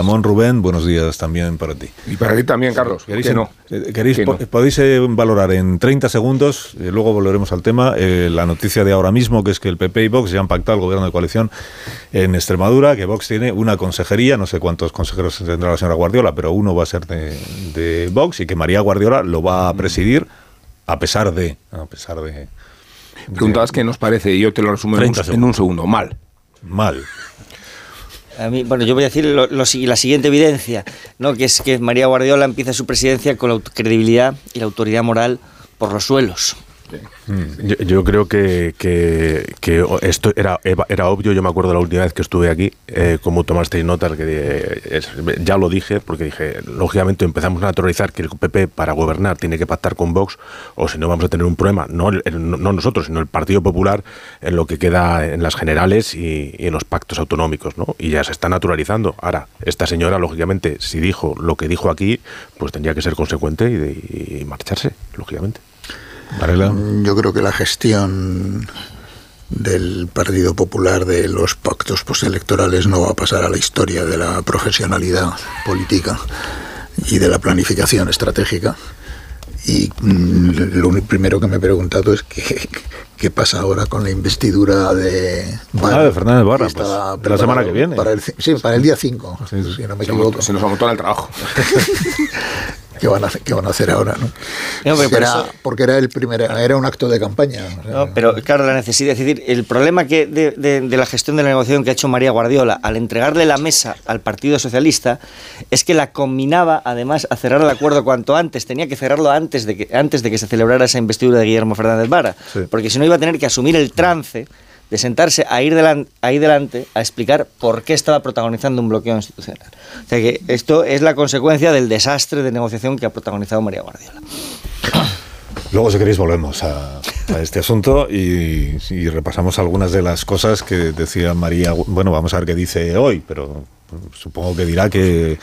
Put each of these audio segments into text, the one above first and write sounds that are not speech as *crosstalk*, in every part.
Miramón Rubén, buenos días también para ti. Y para ti también, Carlos. ¿Queréis, no? ¿queréis Podéis valorar en 30 segundos, luego volveremos al tema, la noticia de ahora mismo, que es que el PP y Vox ya han pactado el gobierno de coalición en Extremadura, que Vox tiene una consejería, no sé cuántos consejeros tendrá la señora Guardiola, pero uno va a ser de, de Vox y que María Guardiola lo va a presidir a pesar de... A pesar de Preguntabas qué nos parece y yo te lo resumo en un, segundo. Mal. Mal. A mí, bueno, yo voy a decir la siguiente evidencia, ¿no? que es que María Guardiola empieza su presidencia con la credibilidad y la autoridad moral por los suelos. Yo, creo que, esto era, obvio, yo me acuerdo la última vez que estuve aquí, eh, como tomasteis nota, que eh, ya lo dije, porque dije, lógicamente empezamos a naturalizar que el PP para gobernar tiene que pactar con Vox, o si no vamos a tener un problema, no, no nosotros, sino el Partido Popular, en lo que queda en las generales y, en los pactos autonómicos, ¿no? Y ya se está naturalizando. Ahora, esta señora, lógicamente, si dijo lo que dijo aquí, pues tendría que ser consecuente y marcharse, lógicamente. Yo creo que la gestión del Partido Popular de los pactos postelectorales no va a pasar a la historia de la profesionalidad política y de la planificación estratégica. Y mm, lo primero que me he preguntado es qué, *laughs* qué pasa ahora con la investidura de, ah, de Fernández Barra, pues, de la semana que viene. Para el, sí, para el día 5, si no me equivoco. Se nos montado el trabajo. *laughs* ¿Qué van, a hacer, qué van a hacer ahora? ¿no? porque era el primer, era un acto de campaña. pero claro, la necesidad, es decir, el problema que de, de, la gestión de la negociación que ha hecho María Guardiola al entregarle la mesa al Partido Socialista es que la combinaba además a cerrar el acuerdo cuanto antes, tenía que cerrarlo antes de que, antes de que se celebrara esa investidura de Guillermo Fernández Vara, porque si no iba a tener que asumir el trance de sentarse a ir ahí delante a explicar por qué estaba protagonizando un bloqueo institucional. O sea que esto es la consecuencia del desastre de negociación que ha protagonizado María Guardiola. Luego, si queréis, volvemos a, este asunto y, repasamos algunas de las cosas que decía María. Bueno, vamos a ver qué dice hoy, pero supongo que dirá que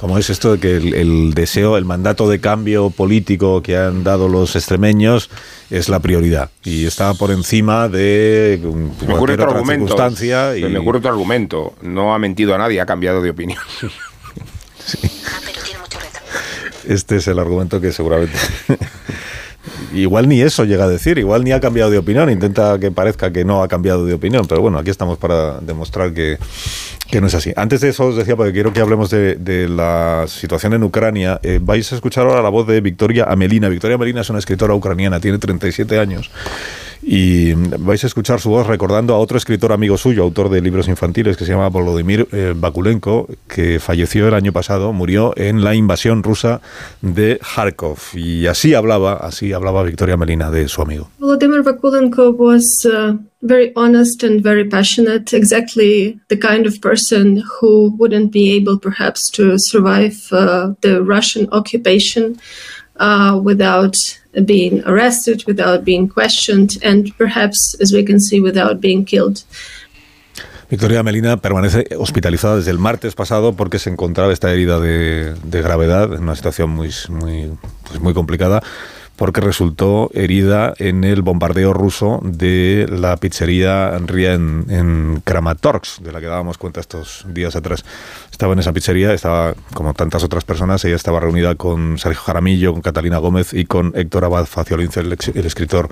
¿Cómo es esto de que el, deseo, el mandato de cambio político que han dado los extremeños es la prioridad y está por encima de cualquier otra circunstancia? Y... Me ocurre otro argumento. No ha mentido a nadie, ha cambiado de opinión. *laughs* Este es el argumento que seguramente *laughs* igual ni eso llega a decir, igual ni ha cambiado de opinión, intenta que parezca que no ha cambiado de opinión, pero bueno, aquí estamos para demostrar que, no es así. Antes de eso os decía, porque quiero que hablemos de, la situación en Ucrania, eh, vais a escuchar ahora la voz de Victoria Amelina. Victoria Amelina es una escritora ucraniana, tiene 37 años y vais a escuchar su voz recordando a otro escritor amigo suyo, autor de libros infantiles, que se llama Volodymyr eh, Bakulenko, que falleció el año pasado, murió en la invasión rusa de Kharkov. Y así hablaba, así hablaba Victoria Melina de su amigo. Volodymyr Bakulenko was uh, very honest and very passionate, exactly the kind of person who wouldn't be able perhaps to survive uh, the Russian occupation uh, without being arrested, without being questioned, and perhaps, as we can see, without being killed. Victoria Melina permanece hospitalizada desde el martes pasado porque se encontraba esta herida de, de gravedad en una situación muy, muy, pues muy complicada porque resultó herida en el bombardeo ruso de la pizzería Rien en Kramatorsk, de la que dábamos cuenta estos días atrás. Estaba en esa pizzería, estaba como tantas otras personas, ella estaba reunida con Sergio Jaramillo, con Catalina Gómez y con Héctor Abad Faciolince, el, el escritor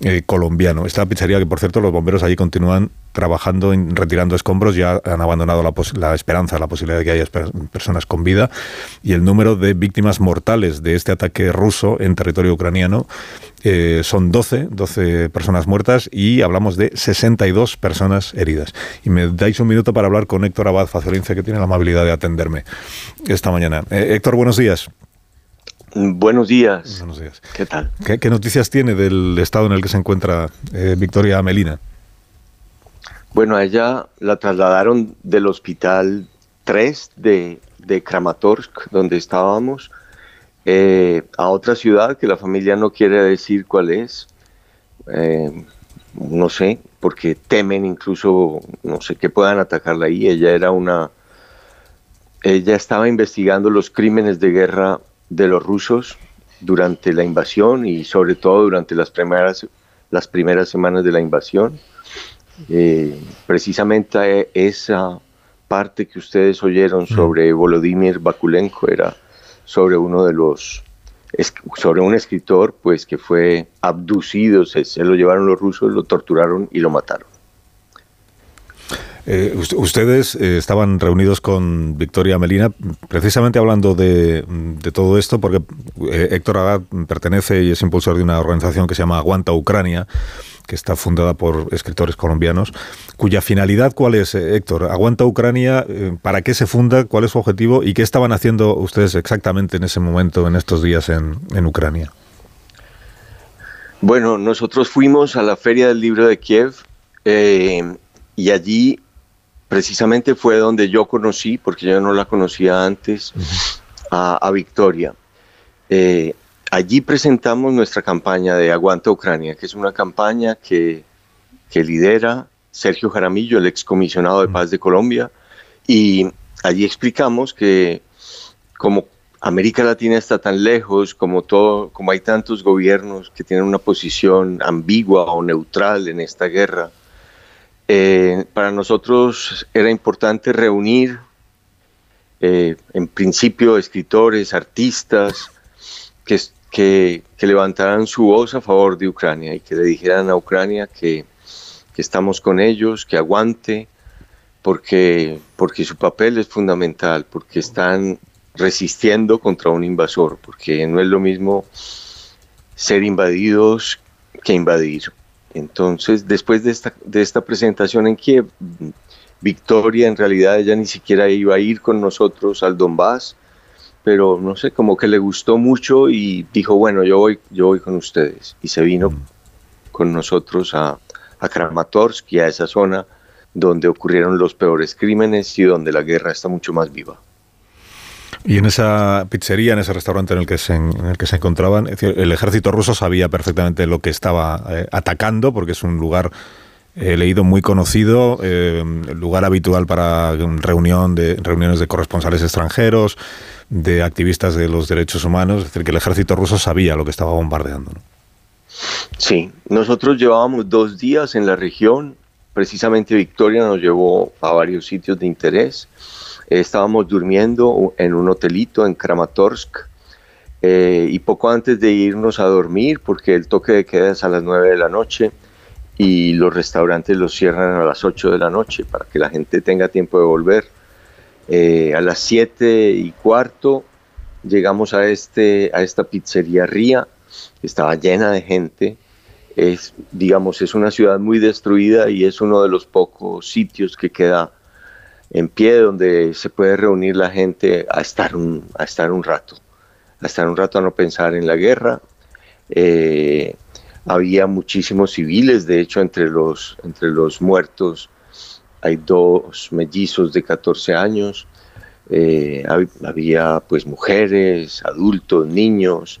eh, colombiano. Esta pizzería que, por cierto, los bomberos allí continúan trabajando en retirando escombros, ya han abandonado la, la, esperanza, la posibilidad de que haya personas con vida y el número de víctimas mortales de este ataque ruso en territorio ucraniano eh, son 12, 12 personas muertas y hablamos de 62 personas heridas. Y me dais un minuto para hablar con Héctor Abad Fazolince, que tiene la amabilidad de atenderme esta mañana. Eh, Héctor, buenos días. Buenos días. Buenos días. ¿Qué tal? ¿Qué, noticias tiene del estado en el que se encuentra eh, Victoria Melina? Bueno, a ella la trasladaron del hospital 3 de, de Kramatorsk, donde estábamos, eh, a otra ciudad que la familia no quiere decir cuál es. Eh, no sé, porque temen incluso, no sé, que puedan atacarla ahí. Ella era una... Ella estaba investigando los crímenes de guerra de los rusos durante la invasión y sobre todo durante las primeras, las primeras semanas de la invasión. Eh, precisamente esa parte que ustedes oyeron mm. sobre Volodymyr Bakulenko era sobre uno de los sobre un escritor pues que fue abducido, se, lo llevaron los rusos, lo torturaron y lo mataron. Eh, ustedes eh, estaban reunidos con Victoria Melina precisamente hablando de, todo esto porque eh, Héctor Agad pertenece y es impulsor de una organización que se llama Aguanta Ucrania que está fundada por escritores colombianos, cuya finalidad, ¿cuál es, Héctor? ¿Aguanta Ucrania? ¿Para qué se funda? ¿Cuál es su objetivo? ¿Y qué estaban haciendo ustedes exactamente en ese momento, en estos días en Ucrania? Bueno, nosotros fuimos a la Feria del Libro de Kiev y allí precisamente fue donde yo conocí, porque yo no la conocía antes, a, Victoria. Eh, allí presentamos nuestra campaña de Aguanta Ucrania, que es una campaña que, lidera Sergio Jaramillo, el excomisionado de paz de Colombia, y allí explicamos que como América Latina está tan lejos, como todo, como hay tantos gobiernos que tienen una posición ambigua o neutral en esta guerra, eh, para nosotros era importante reunir, eh, en principio, escritores, artistas, que, que, levantaran su voz a favor de Ucrania y que le dijeran a Ucrania que, que estamos con ellos, que aguante, porque, porque su papel es fundamental, porque están resistiendo contra un invasor, porque no es lo mismo ser invadidos que invadir. Entonces, después de esta, de esta presentación en Kiev, Victoria en realidad ella ni siquiera iba a ir con nosotros al Donbass, pero no sé, como que le gustó mucho y dijo, bueno, yo voy, yo voy con ustedes. Y se vino mm. con nosotros a, a Kramatorsk y a esa zona donde ocurrieron los peores crímenes y donde la guerra está mucho más viva. Y en esa pizzería, en ese restaurante en el que se, en el que se encontraban, el ejército ruso sabía perfectamente lo que estaba eh, atacando, porque es un lugar leído muy conocido, eh, lugar habitual para reunión de, reuniones de corresponsales extranjeros, de activistas de los derechos humanos, es decir, que el ejército ruso sabía lo que estaba bombardeando. Sí, nosotros llevábamos dos días en la región, precisamente Victoria nos llevó a varios sitios de interés estábamos durmiendo en un hotelito en Kramatorsk eh, y poco antes de irnos a dormir, porque el toque de queda es a las 9 de la noche y los restaurantes los cierran a las 8 de la noche para que la gente tenga tiempo de volver. Eh, a las 7 y cuarto llegamos a, este, a esta pizzería Ría, estaba llena de gente. Es, digamos, es una ciudad muy destruida y es uno de los pocos sitios que queda en pie donde se puede reunir la gente a estar un, a estar un rato, a estar un rato a no pensar en la guerra. Eh, había muchísimos civiles, de hecho entre los, entre los muertos hay dos mellizos de 14 años, eh, había pues mujeres, adultos, niños,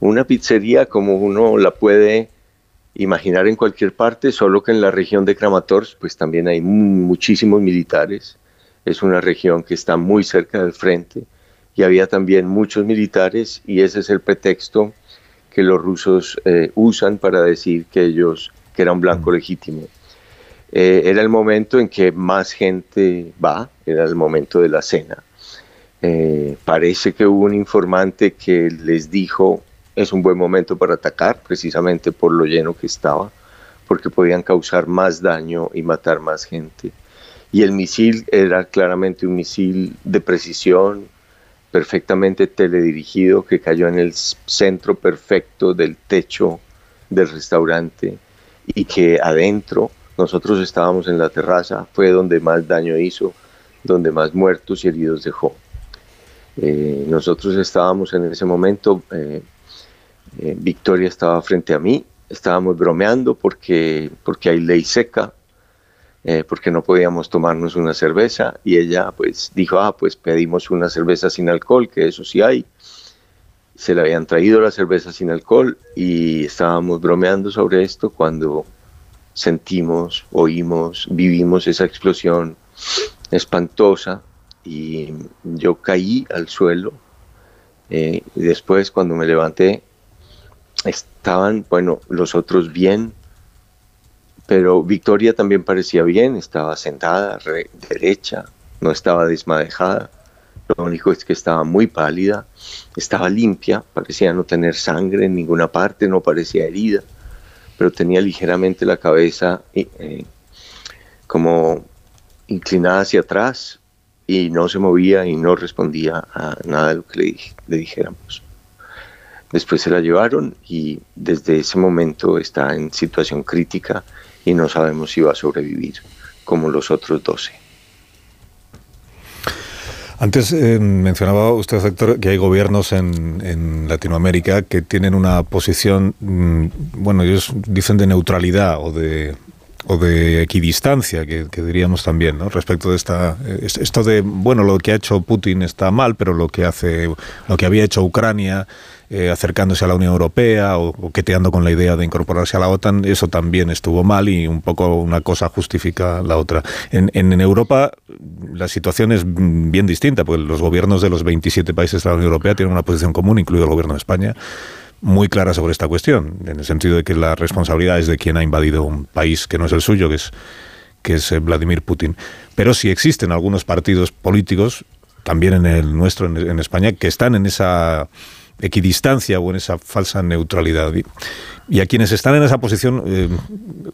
una pizzería como uno la puede imaginar en cualquier parte, solo que en la región de Kramatorsk pues también hay muchísimos militares, es una región que está muy cerca del frente y había también muchos militares y ese es el pretexto que los rusos eh, usan para decir que ellos, que era un blanco mm. legítimo. Eh, era el momento en que más gente va, era el momento de la cena. Eh, parece que hubo un informante que les dijo es un buen momento para atacar, precisamente por lo lleno que estaba, porque podían causar más daño y matar más gente. Y el misil era claramente un misil de precisión, perfectamente teledirigido, que cayó en el centro perfecto del techo del restaurante y que adentro, nosotros estábamos en la terraza, fue donde más daño hizo, donde más muertos y heridos dejó. Eh, nosotros estábamos en ese momento eh, eh, Victoria estaba frente a mí, estábamos bromeando porque, porque hay ley seca, eh, porque no podíamos tomarnos una cerveza y ella pues dijo, ah, pues pedimos una cerveza sin alcohol, que eso sí hay. Se le habían traído la cerveza sin alcohol y estábamos bromeando sobre esto cuando sentimos, oímos, vivimos esa explosión espantosa y yo caí al suelo. Eh, y después cuando me levanté estaban, bueno, los otros bien, pero Victoria también parecía bien, estaba sentada, derecha, no estaba desmadejada, lo único es que estaba muy pálida, estaba limpia, parecía no tener sangre en ninguna parte, no parecía herida, pero tenía ligeramente la cabeza eh, como inclinada hacia atrás y no se movía y no respondía a nada de lo que le, le dijéramos. Después se la llevaron y desde ese momento está en situación crítica y no sabemos si va a sobrevivir como los otros 12. Antes eh, mencionaba usted, Héctor, que hay gobiernos en, Latinoamérica que tienen una posición, mm, bueno, ellos dicen de neutralidad o de, o de equidistancia, que, diríamos también, ¿no? Respecto de esta, esto de, bueno, lo que ha hecho Putin está mal, pero lo que hace, lo que había hecho Ucrania eh, acercándose a la Unión Europea o coqueteando con la idea de incorporarse a la OTAN, eso también estuvo mal y un poco una cosa justifica la otra. En, en, Europa la situación es bien distinta, porque los gobiernos de los 27 países de la Unión Europea tienen una posición común, incluido el gobierno de España, muy clara sobre esta cuestión, en el sentido de que la responsabilidad es de quien ha invadido un país que no es el suyo, que es, que es eh, Vladimir Putin. Pero sí existen algunos partidos políticos, también en el nuestro, en España, que están en esa equidistancia o en esa falsa neutralidad. Y a quienes están en esa posición, eh,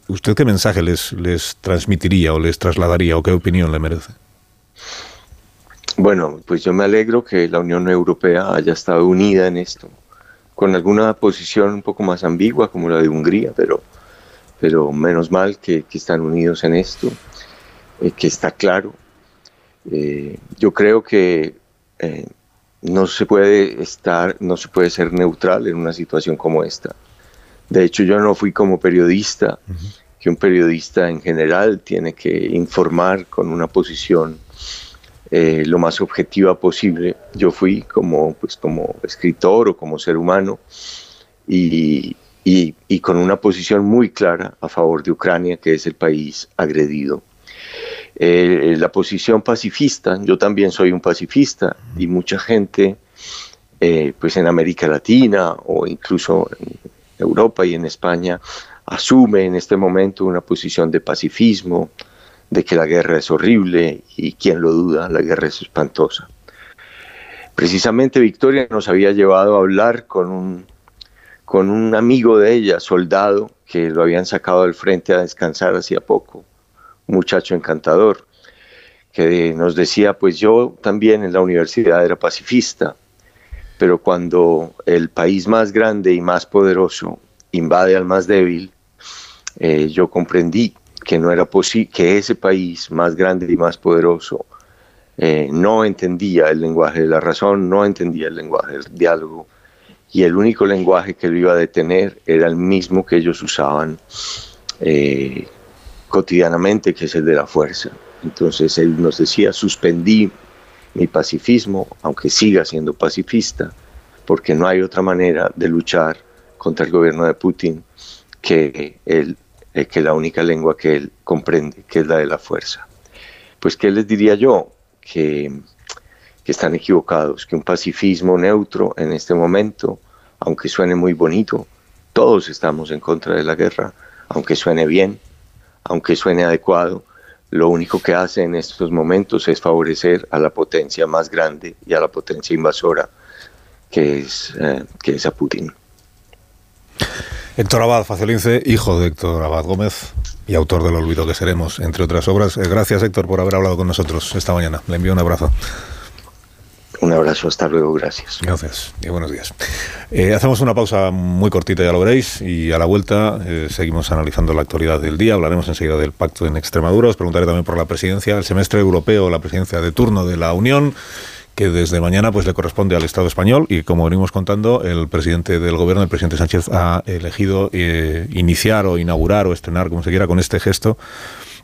¿usted qué mensaje les, les transmitiría o les trasladaría o qué opinión le merece? Bueno, pues yo me alegro que la Unión Europea haya estado unida en esto, con alguna posición un poco más ambigua como la de Hungría, pero, pero menos mal que, están unidos en esto, eh, que está claro. Eh, yo creo que no se puede estar, no se puede ser neutral en una situación como esta. De hecho, yo no fui como periodista, que un periodista en general tiene que informar con una posición eh, lo más objetiva posible. Yo fui como, pues, como escritor o como ser humano y, y con una posición muy clara a favor de Ucrania, que es el país agredido eh, la posición pacifista, yo también soy un pacifista y mucha gente, eh, pues en América Latina o incluso en Europa y en España, asume en este momento una posición de pacifismo, de que la guerra es horrible y quien lo duda, la guerra es espantosa. Precisamente Victoria nos había llevado a hablar con un, con un amigo de ella, soldado, que lo habían sacado del frente a descansar hacía poco muchacho encantador, que nos decía, pues yo también en la universidad era pacifista, pero cuando el país más grande y más poderoso invade al más débil, eh, yo comprendí que no era posible, que ese país más grande y más poderoso eh, no entendía el lenguaje de la razón, no entendía el lenguaje del diálogo, y el único lenguaje que lo iba a detener era el mismo que ellos usaban eh, cotidianamente, que es el de la fuerza. Entonces él nos decía, suspendí mi pacifismo, aunque siga siendo pacifista, porque no hay otra manera de luchar contra el gobierno de Putin que, él, eh, que la única lengua que él comprende, que es la de la fuerza. Pues, ¿qué les diría yo? Que, que están equivocados, que un pacifismo neutro en este momento, aunque suene muy bonito, todos estamos en contra de la guerra, aunque suene bien, aunque suene adecuado, lo único que hace en estos momentos es favorecer a la potencia más grande y a la potencia invasora que es, eh, que es a Putin. Héctor Abad Faciolince, hijo de Héctor Abad Gómez y autor del Olvido que seremos, entre otras obras. Eh, gracias Héctor por haber hablado con nosotros esta mañana. Le envío un abrazo. Un abrazo, hasta luego, gracias. Gracias y buenos días. Eh, hacemos una pausa muy cortita, ya lo veréis, y a la vuelta eh, seguimos analizando la actualidad del día. Hablaremos enseguida del pacto en Extremadura. Os preguntaré también por la presidencia, el semestre europeo, la presidencia de turno de la Unión que desde mañana pues le corresponde al Estado español y como venimos contando el presidente del gobierno el presidente Sánchez ha elegido eh, iniciar o inaugurar o estrenar como se quiera con este gesto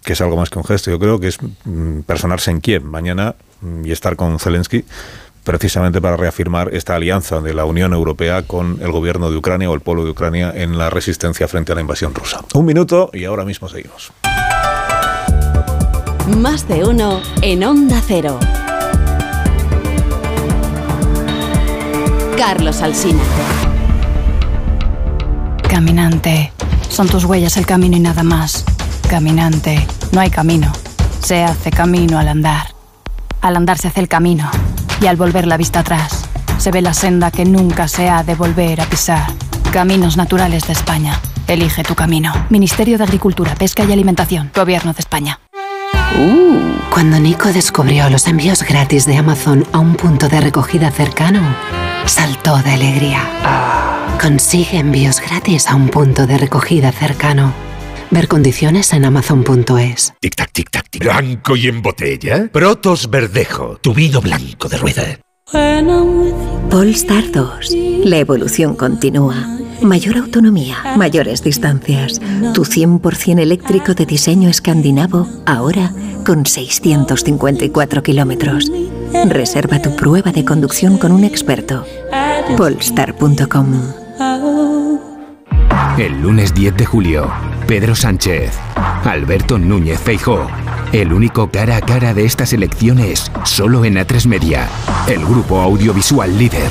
que es algo más que un gesto yo creo que es mm, personarse en Kiev mañana mm, y estar con Zelensky precisamente para reafirmar esta alianza de la Unión Europea con el gobierno de Ucrania o el pueblo de Ucrania en la resistencia frente a la invasión rusa. Un minuto y ahora mismo seguimos. Más de uno en Onda Cero. Carlos Alsina. Caminante, son tus huellas el camino y nada más. Caminante, no hay camino, se hace camino al andar. Al andar se hace el camino y al volver la vista atrás, se ve la senda que nunca se ha de volver a pisar. Caminos Naturales de España. Elige tu camino. Ministerio de Agricultura, Pesca y Alimentación. Gobierno de España. Cuando Nico descubrió los envíos gratis de Amazon a un punto de recogida cercano, saltó de alegría. Consigue envíos gratis a un punto de recogida cercano. Ver condiciones en amazon.es. Tic tac, tic tac, tic. Blanco y en botella. Protos Verdejo, tu vino blanco de rueda. Polestar 2. La evolución continúa. Mayor autonomía, mayores distancias. Tu 100% eléctrico de diseño escandinavo, ahora con 654 kilómetros. Reserva tu prueba de conducción con un experto. Polestar.com. El lunes 10 de julio, Pedro Sánchez, Alberto Núñez Feijó. El único cara a cara de estas elecciones, solo en A3 Media, el grupo audiovisual líder.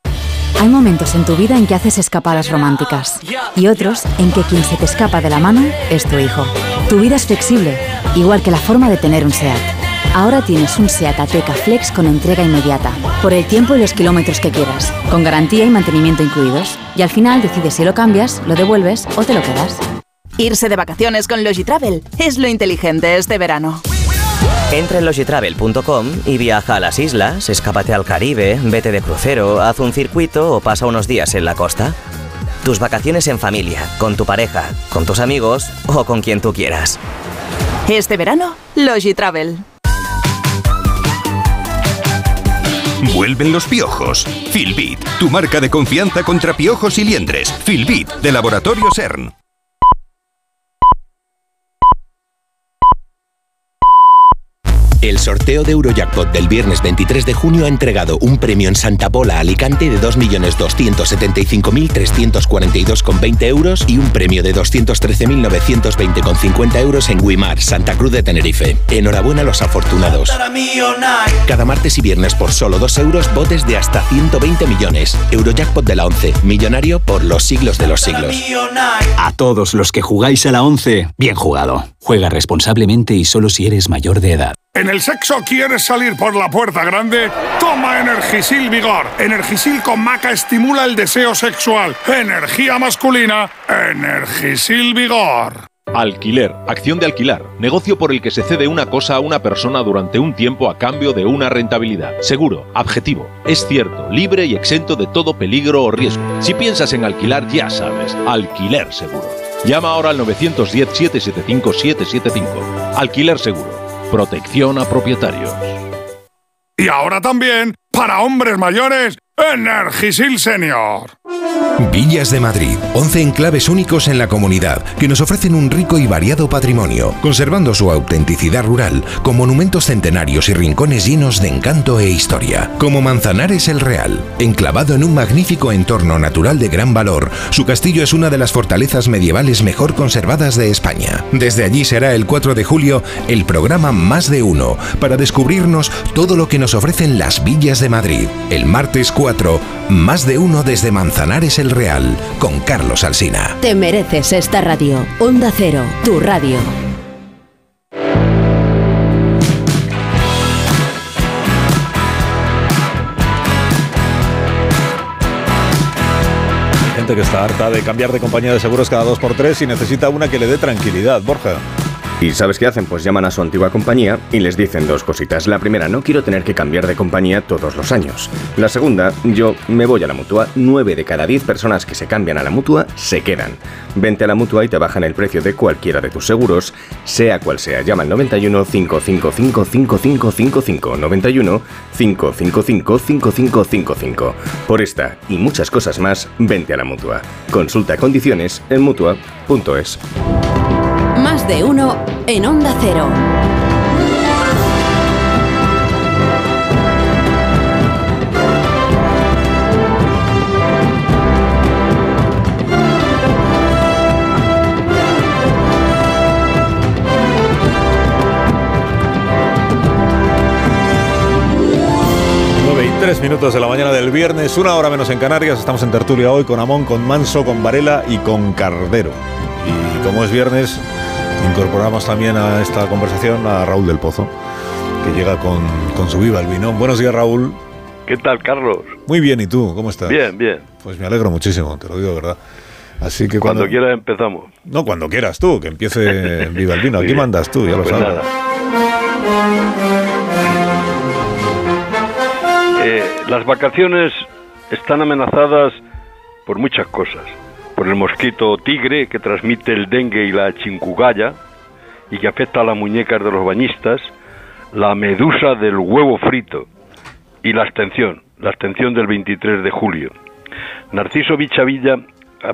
Hay momentos en tu vida en que haces escapadas románticas y otros en que quien se te escapa de la mano es tu hijo. Tu vida es flexible, igual que la forma de tener un SEAT. Ahora tienes un SEAT Ateca Flex con entrega inmediata, por el tiempo y los kilómetros que quieras, con garantía y mantenimiento incluidos. Y al final decides si lo cambias, lo devuelves o te lo quedas. Irse de vacaciones con Logitravel es lo inteligente este verano. Entra en logitravel.com y viaja a las islas, escápate al Caribe, vete de crucero, haz un circuito o pasa unos días en la costa. Tus vacaciones en familia, con tu pareja, con tus amigos o con quien tú quieras. Este verano, Logitravel. Vuelven los piojos. Filbit, tu marca de confianza contra piojos y liendres. Filbit, de Laboratorio CERN. El sorteo de Eurojackpot del viernes 23 de junio ha entregado un premio en Santa Pola, Alicante, de 2.275.342,20 euros y un premio de 213.920,50 euros en Guimar, Santa Cruz de Tenerife. Enhorabuena a los afortunados. Cada martes y viernes por solo 2 euros, botes de hasta 120 millones. Eurojackpot de la 11, millonario por los siglos de los siglos. A todos los que jugáis a la 11, bien jugado. Juega responsablemente y solo si eres mayor de edad. ¿En el sexo quieres salir por la puerta grande? Toma Energisil Vigor. Energisil con maca estimula el deseo sexual. Energía masculina. Energisil Vigor. Alquiler, acción de alquilar, negocio por el que se cede una cosa a una persona durante un tiempo a cambio de una rentabilidad. Seguro, objetivo, es cierto, libre y exento de todo peligro o riesgo. Si piensas en alquilar, ya sabes, alquiler seguro. Llama ahora al 910-775-775. Alquiler seguro. Protección a propietarios. Y ahora también, para hombres mayores, Energisil Senior. Villas de Madrid, 11 enclaves únicos en la comunidad que nos ofrecen un rico y variado patrimonio, conservando su autenticidad rural con monumentos centenarios y rincones llenos de encanto e historia, como Manzanares el Real, enclavado en un magnífico entorno natural de gran valor. Su castillo es una de las fortalezas medievales mejor conservadas de España. Desde allí será el 4 de julio el programa Más de Uno para descubrirnos todo lo que nos ofrecen las villas de Madrid. El martes 4, Más de Uno desde Manzanares el Real con Carlos Alsina. Te mereces esta radio. Onda Cero, tu radio. Hay gente que está harta de cambiar de compañía de seguros cada dos por tres y necesita una que le dé tranquilidad, Borja. ¿Y sabes qué hacen? Pues llaman a su antigua compañía y les dicen dos cositas. La primera, no quiero tener que cambiar de compañía todos los años. La segunda, yo me voy a la mutua. Nueve de cada diez personas que se cambian a la mutua se quedan. Vente a la mutua y te bajan el precio de cualquiera de tus seguros, sea cual sea. Llama al 91 555 5555 91 555 5555. Por esta y muchas cosas más, vente a la mutua. Consulta condiciones en mutua.es de 1 en Onda Cero. Tres minutos de la mañana del viernes, una hora menos en Canarias. Estamos en tertulia hoy con Amón, con Manso, con Varela y con Cardero. Y como es viernes, incorporamos también a esta conversación a Raúl del Pozo, que llega con, con su viva el vino. Buenos días, Raúl. ¿Qué tal, Carlos? Muy bien, ¿y tú? ¿Cómo estás? Bien, bien. Pues me alegro muchísimo, te lo digo de verdad. Así que cuando, quieras empezamos. No, cuando quieras tú, que empiece *laughs* Viva el Vino. Aquí mandas tú, ya lo pues sabes. Eh, las vacaciones están amenazadas por muchas cosas. Por el mosquito tigre que transmite el dengue y la chincugaya y que afecta a las muñecas de los bañistas, la medusa del huevo frito y la abstención, la abstención del 23 de julio. Narciso Vichavilla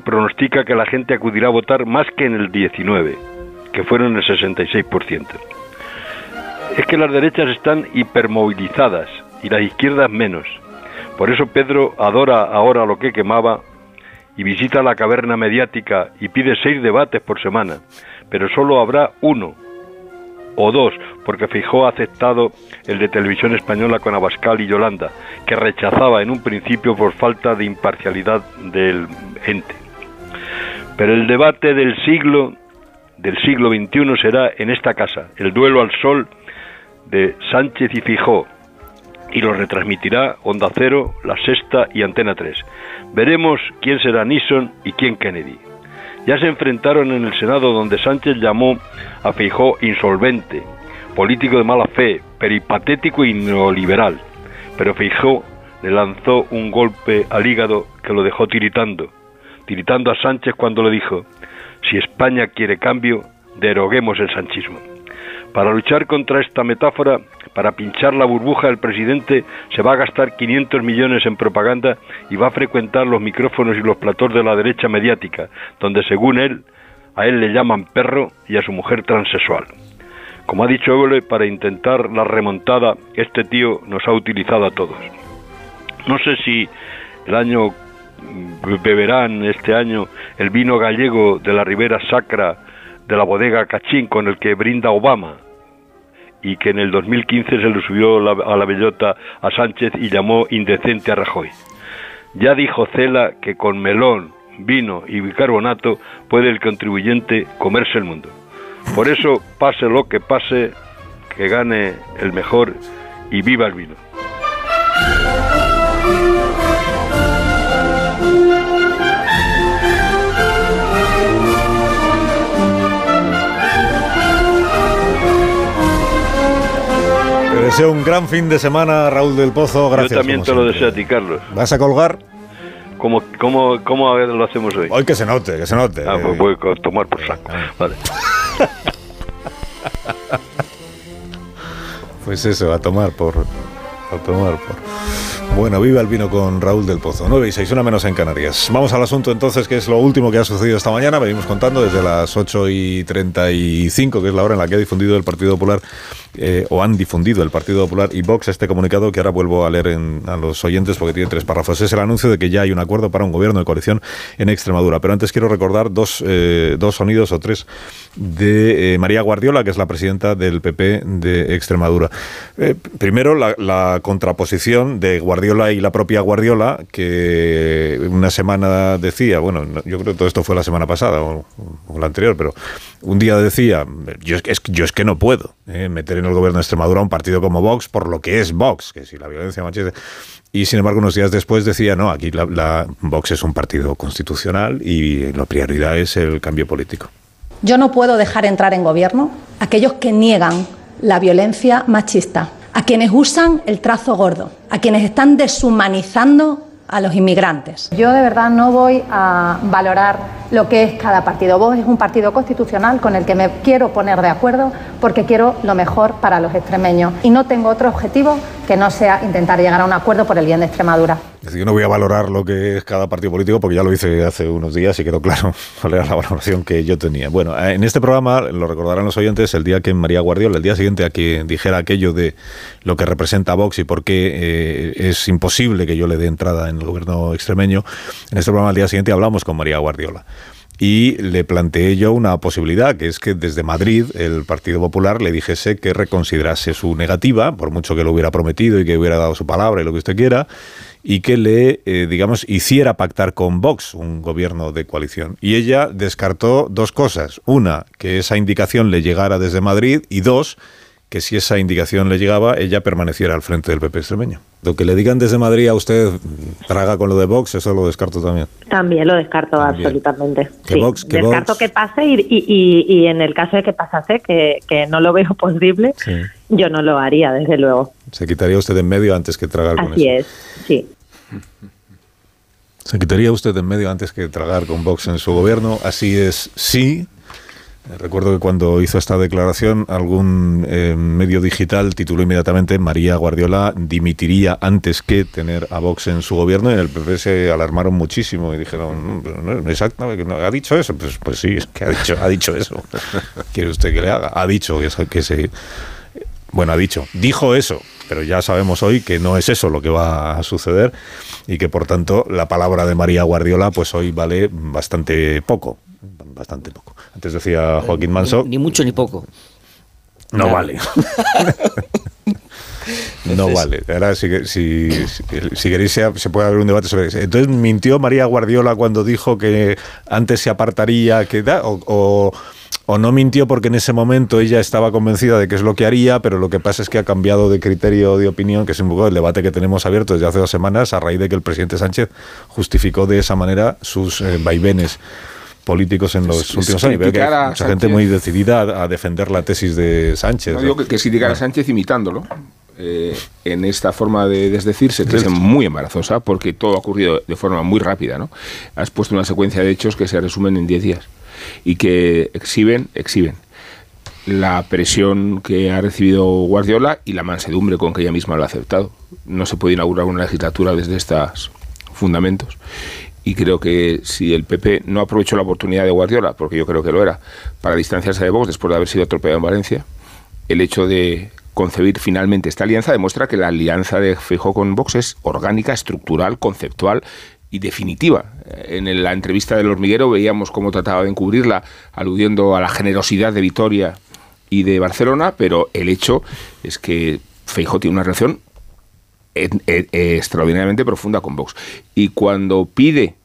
pronostica que la gente acudirá a votar más que en el 19, que fueron el 66%. Es que las derechas están hipermovilizadas y las izquierdas menos. Por eso Pedro adora ahora lo que quemaba y visita la caverna mediática y pide seis debates por semana, pero solo habrá uno o dos, porque Fijó ha aceptado el de televisión española con Abascal y Yolanda, que rechazaba en un principio por falta de imparcialidad del ente. Pero el debate del siglo del siglo XXI será en esta casa, el duelo al sol de Sánchez y Fijó, y lo retransmitirá Onda Cero, La Sexta y Antena 3. Veremos quién será Nixon y quién Kennedy. Ya se enfrentaron en el Senado donde Sánchez llamó a Feijó insolvente, político de mala fe, peripatético y neoliberal. Pero Feijó le lanzó un golpe al hígado que lo dejó tiritando, tiritando a Sánchez cuando le dijo, si España quiere cambio, deroguemos el sanchismo. Para luchar contra esta metáfora, para pinchar la burbuja del presidente se va a gastar 500 millones en propaganda y va a frecuentar los micrófonos y los platós de la derecha mediática, donde según él, a él le llaman perro y a su mujer transexual. Como ha dicho Évole, para intentar la remontada, este tío nos ha utilizado a todos. No sé si el año beberán este año el vino gallego de la Ribera Sacra de la bodega Cachín con el que brinda Obama, y que en el 2015 se le subió a la bellota a Sánchez y llamó indecente a Rajoy. Ya dijo Cela que con melón, vino y bicarbonato puede el contribuyente comerse el mundo. Por eso, pase lo que pase, que gane el mejor y viva el vino. Deseo un gran fin de semana, Raúl del Pozo. Gracias. Yo también te lo deseo a ti, Carlos. ¿Vas a colgar? ¿Cómo, cómo, cómo lo hacemos hoy? Hoy que se note, que se note. Ah, pues voy a tomar por saco. Vale. *laughs* pues eso, a tomar por. A tomar por. Bueno, viva el vino con Raúl del Pozo. 9 y 6, una menos en Canarias. Vamos al asunto entonces, que es lo último que ha sucedido esta mañana. Venimos contando desde las 8 y 35, que es la hora en la que ha difundido el Partido Popular eh, o han difundido el Partido Popular y Vox este comunicado que ahora vuelvo a leer a los oyentes porque tiene tres párrafos. Es el anuncio de que ya hay un acuerdo para un gobierno de coalición en Extremadura. Pero antes quiero recordar dos, eh, dos sonidos o tres de eh, María Guardiola, que es la presidenta del PP de Extremadura. primero, la, contraposición de Guardiola y la propia Guardiola, que una semana decía, bueno, yo creo que todo esto fue la semana pasada o, la anterior, pero un día decía, yo es, yo es que no puedo meter en el gobierno de Extremadura un partido como Vox por lo que es Vox, que si la violencia machista... Y sin embargo, unos días después decía, no, aquí la, Vox es un partido constitucional y la prioridad es el cambio político. Yo no puedo dejar entrar en gobierno a aquellos que niegan la violencia machista, a quienes usan el trazo gordo, a quienes están deshumanizando a los inmigrantes. Yo de verdad no voy a valorar lo que es cada partido. Vos es un partido constitucional con el que me quiero poner de acuerdo porque quiero lo mejor para los extremeños y no tengo otro objetivo que no sea intentar llegar a un acuerdo por el bien de Extremadura yo no voy a valorar lo que es cada partido político porque ya lo hice hace unos días y quedó claro *laughs* cuál era la valoración que yo tenía. Bueno, en este programa, lo recordarán los oyentes, el día que María Guardiola, el día siguiente a que dijera aquello de lo que representa Vox y por qué eh, es imposible que yo le dé entrada en el gobierno extremeño, en este programa al día siguiente hablamos con María Guardiola. Y le planteé yo una posibilidad, que es que desde Madrid el Partido Popular le dijese que reconsiderase su negativa, por mucho que lo hubiera prometido y que hubiera dado su palabra y lo que usted quiera, y que le, eh, digamos, hiciera pactar con Vox un gobierno de coalición. Y ella descartó dos cosas. Una, que esa indicación le llegara desde Madrid y dos, que si esa indicación le llegaba, ella permaneciera al frente del PP extremeño. Lo que le digan desde Madrid a usted, traga con lo de Vox, eso lo descarto también. También lo descarto absolutamente. Que Sí, Vox- que descarto Vox- que pase y, y- y- y en el caso de que pasase, que, que no lo veo *laughs* posible, Sí. yo no lo haría, desde luego. Se quitaría usted en medio antes que tragar con Así eso. es, sí. Se quitaría usted en medio antes que tragar con Vox en su gobierno. Así es, sí. Recuerdo que cuando hizo esta declaración, algún eh, medio digital tituló inmediatamente María Guardiola dimitiría antes que tener a Vox en su gobierno y en el PP se alarmaron muchísimo y dijeron, "No, no, exacto, que no, ¿ha dicho eso? Pues, pues sí, es que ha dicho, ha dicho eso. *laughs* ¿Quiere usted que le haga? Ha dicho que, que se... Bueno, ha dicho, dijo eso, pero ya sabemos hoy que no es eso lo que va a suceder y que por tanto la palabra de María Guardiola pues hoy vale bastante poco, bastante poco. Antes decía Joaquín Manso, Ni mucho ni poco. no Nada. vale. *laughs* No vale. Ahora, si, si, si, si queréis, se, se puede abrir un debate sobre eso. Entonces, ¿mintió María Guardiola cuando dijo que antes se apartaría que da? O, o- o no mintió porque en ese momento ella estaba convencida de que es lo que haría, pero lo que pasa es que ha cambiado de criterio de opinión, que es un poco el debate que tenemos abierto desde hace dos semanas, a raíz de que el presidente Sánchez justificó de esa manera sus eh, vaivenes políticos en los Es- es últimos años. Veo que hay mucha gente muy decidida a, defender la tesis de Sánchez. No digo que, que criticar a Sánchez imitándolo. eh, en esta forma de desdecirse, que es muy embarazosa, porque todo ha ocurrido de forma muy rápida, ¿no? Has puesto una secuencia de hechos que se resumen en 10 días y que exhiben, exhiben la presión que ha recibido Guardiola y la mansedumbre con que ella misma lo ha aceptado. No se puede inaugurar una legislatura desde estos fundamentos. Y creo que si el PP no aprovechó la oportunidad de Guardiola, porque yo creo que lo era, para distanciarse de Vox después de haber sido atropellado en Valencia, el hecho de concebir finalmente esta alianza demuestra que la alianza de Feijóo con Vox es orgánica, estructural, conceptual y definitiva. En la entrevista del hormiguero veíamos cómo trataba de encubrirla, aludiendo a la generosidad de Vitoria y de Barcelona, pero el hecho es que Feijóo tiene una relación extraordinariamente profunda con Vox. Y cuando pide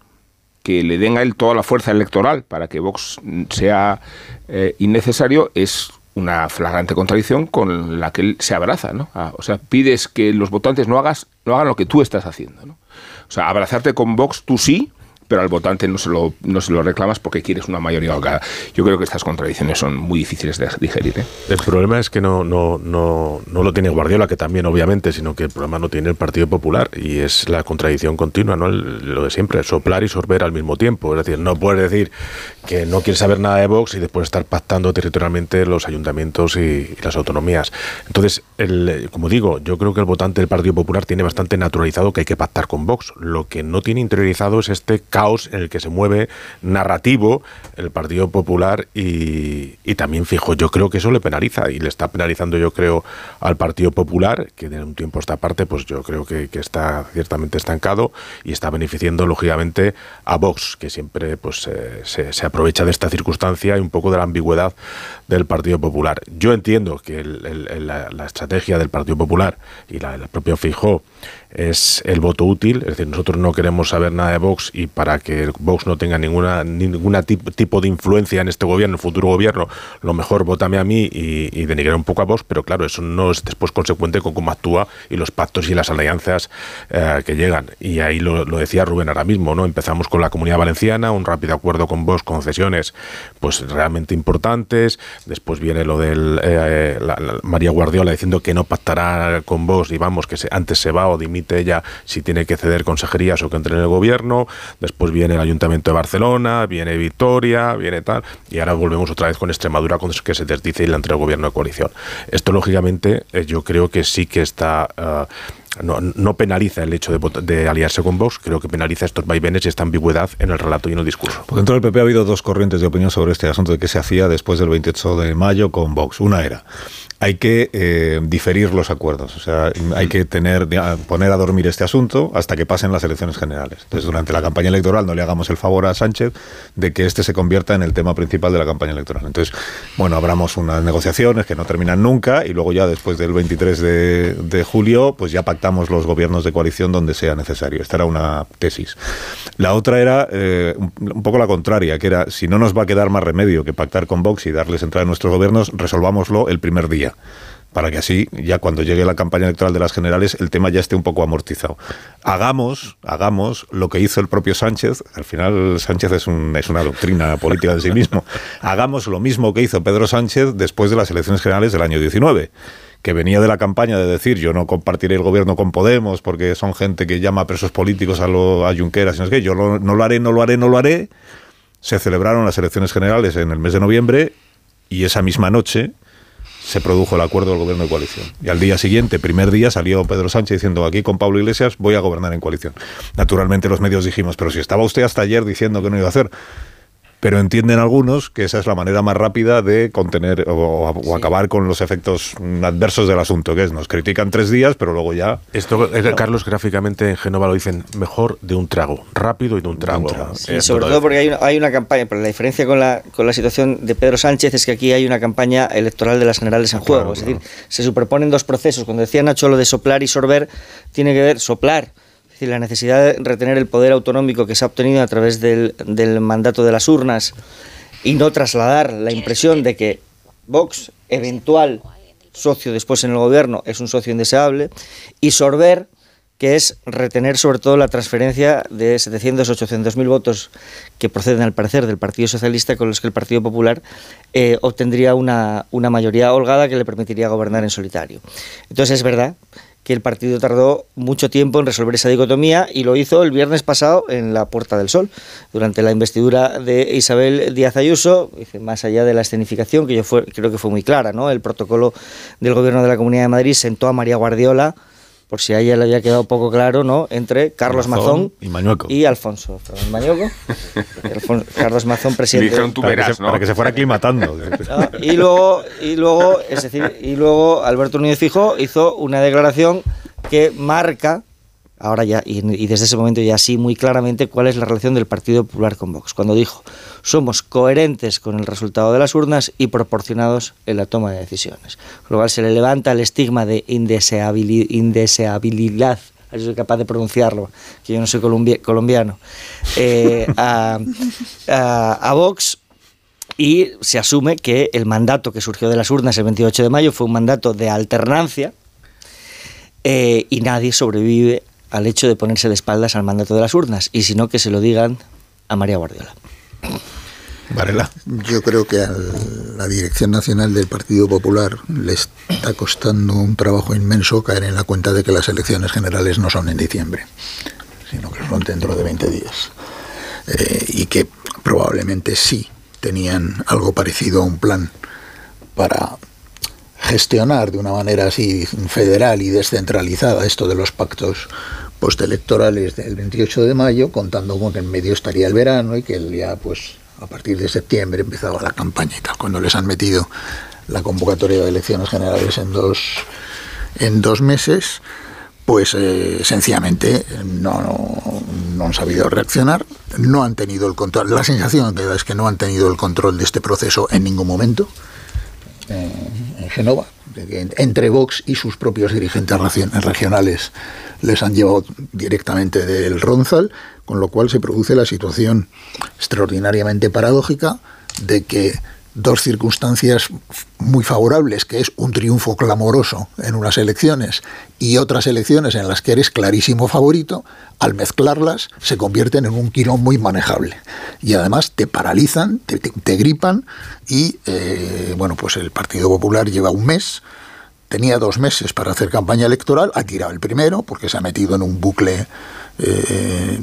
que le den a él toda la fuerza electoral para que Vox mm, sea eh, innecesario, es una flagrante contradicción con la que él se abraza, ¿no? O sea, pides que los votantes no hagas, no hagan lo que tú estás haciendo. O sea, abrazarte con Vox tú sí, pero al votante no se lo, no se lo reclamas porque quieres una mayoría holgada. Yo creo que estas contradicciones son muy difíciles de digerir. ¿eh? El problema es que no, no, no, no lo tiene Guardiola, que también obviamente, sino que el problema no tiene el Partido Popular y es la contradicción continua, ¿no? Lo de siempre, soplar y sorber al mismo tiempo. Es decir, no puedes decir que no quieres saber nada de Vox y después estar pactando territorialmente los ayuntamientos y, y las autonomías. Entonces, el, como digo, yo creo que el votante del Partido Popular tiene bastante naturalizado que hay que pactar con Vox. Lo que no tiene interiorizado es este en el que se mueve narrativo el Partido Popular y, y también fijo, yo creo que eso le penaliza y le está penalizando yo creo al Partido Popular, que de un tiempo a esta parte pues yo creo que, que está ciertamente estancado y está beneficiando lógicamente a Vox, que siempre pues eh, se, se aprovecha de esta circunstancia y un poco de la ambigüedad del Partido Popular. Yo entiendo que el- el- el- la, estrategia del Partido Popular y la del propio Fijó es el voto útil, es decir, nosotros no queremos saber nada de Vox y para que Vox no tenga ninguna ninguna tip- tipo de influencia en este gobierno, en el futuro gobierno, lo mejor vótame a mí y, y un poco a Vox, pero claro, eso no es después consecuente con cómo actúa y los pactos y las alianzas eh, que llegan. Y ahí lo, decía Rubén ahora mismo, ¿no? Empezamos con la Comunidad Valenciana, un rápido acuerdo con Vox, concesiones pues realmente importantes, después viene lo del eh, María Guardiola diciendo que no pactará con Vox y vamos, que se- antes se va o dimite ella si tiene que ceder consejerías o que entre en el gobierno, después viene el Ayuntamiento de Barcelona, viene Victoria, viene tal, y ahora volvemos otra vez con Extremadura con que se desdice y la entre el gobierno de coalición. Esto lógicamente eh, yo creo que sí que está... eh, no, penaliza el hecho de, aliarse con Vox, creo que penaliza estos vaivenes y esta ambigüedad en el relato y en el discurso. Porque dentro del PP ha habido dos corrientes de opinión sobre este asunto de qué se hacía después del 28 de mayo con Vox. Una era, hay que eh, diferir los acuerdos, o sea, hay que tener, poner a dormir este asunto hasta que pasen las elecciones generales. Entonces, durante la campaña electoral no le hagamos el favor a Sánchez de que este se convierta en el tema principal de la campaña electoral. Entonces, bueno, abramos unas negociaciones que no terminan nunca y luego ya después del 23 de, de julio, pues ya pactamos los gobiernos de coalición donde sea necesario. Esta era una tesis. La otra era eh, un, un poco la contraria, que era si no nos va a quedar más remedio que pactar con Vox y darles entrada a nuestros gobiernos, resolvámoslo el primer día para que así, ya cuando llegue la campaña electoral de las generales, el tema ya esté un poco amortizado. Hagamos, hagamos lo que hizo el propio Sánchez, al final Sánchez es, un- es una doctrina política de sí mismo, *laughs* hagamos lo mismo que hizo Pedro Sánchez después de las elecciones generales del año 19 que venía de la campaña de decir yo no compartiré el gobierno con Podemos porque son gente que llama a presos políticos a, lo, a Junqueras, y no sé qué, yo no lo haré, no lo haré, no lo haré. Se celebraron las elecciones generales en el mes de noviembre y esa misma noche se produjo el acuerdo del gobierno de coalición. Y al día siguiente, primer día, salió Pedro Sánchez diciendo aquí con Pablo Iglesias voy a gobernar en coalición. Naturalmente los medios dijimos, pero si estaba usted hasta ayer diciendo que no iba a hacer. Pero entienden algunos que esa es la manera más rápida de contener o, o acabar con los efectos adversos del asunto, que es nos critican tres días, pero luego ya... Esto, eh, Carlos, gráficamente en Génova lo dicen mejor de un trago, rápido y de un trago. Sí, Eh, sobre todo porque hay una, hay una campaña, pero la diferencia con la, con la situación de Pedro Sánchez es que aquí hay una campaña electoral de las generales en juego. es decir, se superponen dos procesos. Cuando decía Nacho lo de soplar y sorber, tiene que ver soplar. La necesidad de retener el poder autonómico que se ha obtenido a través del, del mandato de las urnas y no trasladar la impresión de que Vox, eventual socio después en el gobierno, es un socio indeseable. Y sorber que es retener sobre todo la transferencia de 700, 800 mil votos que proceden al parecer del Partido Socialista con los que el Partido Popular eh, obtendría una, una mayoría holgada que le permitiría gobernar en solitario. Entonces es verdad que el partido tardó mucho tiempo en resolver esa dicotomía y lo hizo el viernes pasado en la Puerta del Sol, durante la investidura de Isabel Díaz Ayuso, más allá de la escenificación, que yo fue- creo que fue muy clara, ¿no? El protocolo del Gobierno de la Comunidad de Madrid sentó a María Guardiola, por si a ella le había quedado poco claro, ¿no? Entre Carlos Mazón, y Mañueco. y Alfonso Fernández Mañueco. *laughs* Carlos Mazón, presidente. para, que se, para que se fuera aclimatando. *laughs* ¿no? Y luego, y luego, es decir, y luego Alberto Núñez Fijo hizo una declaración que marca, ahora ya, y, desde ese momento ya sí muy claramente, cuál es la relación del Partido Popular con Vox. Cuando dijo, somos coherentes con el resultado de las urnas y proporcionados en la toma de decisiones. Con lo cual se le levanta el estigma de indeseabili- indeseabilidad si soy capaz de pronunciarlo, que yo no soy colombia- colombiano, eh, a Vox y se asume que el mandato que surgió de las urnas el 28 de mayo fue un mandato de alternancia eh, y nadie sobrevive al hecho de ponerse de espaldas al mandato de las urnas, y si no, que se lo digan a María Guardiola. Varela. Yo creo que a la Dirección Nacional del Partido Popular le está costando un trabajo inmenso caer en la cuenta de que las elecciones generales no son en diciembre, sino que son dentro de 20 días. Eh, y que probablemente sí tenían algo parecido a un plan para gestionar de una manera así federal y descentralizada esto de los pactos postelectorales del 28 de mayo, contando con que en medio estaría el verano y que el día, pues, a partir de septiembre empezaba la campaña y tal, cuando les han metido la convocatoria de elecciones generales en dos, en dos meses, pues eh, sencillamente no, no, han sabido reaccionar, no han tenido el control. La sensación que es que no han tenido el control de este proceso en ningún momento en de que entre Vox y sus propios dirigentes regionales les han llevado directamente del Ronzal, con lo cual se produce la situación extraordinariamente paradójica de que dos circunstancias muy favorables, que es un triunfo clamoroso en unas elecciones y otras elecciones en las que eres clarísimo favorito, al mezclarlas se convierten en un quirón muy manejable. Y además te paralizan, te, te- gripan y, eh, bueno, pues el Partido Popular lleva un mes, tenía dos meses para hacer campaña electoral, ha tirado el primero porque se ha metido en un bucle eh,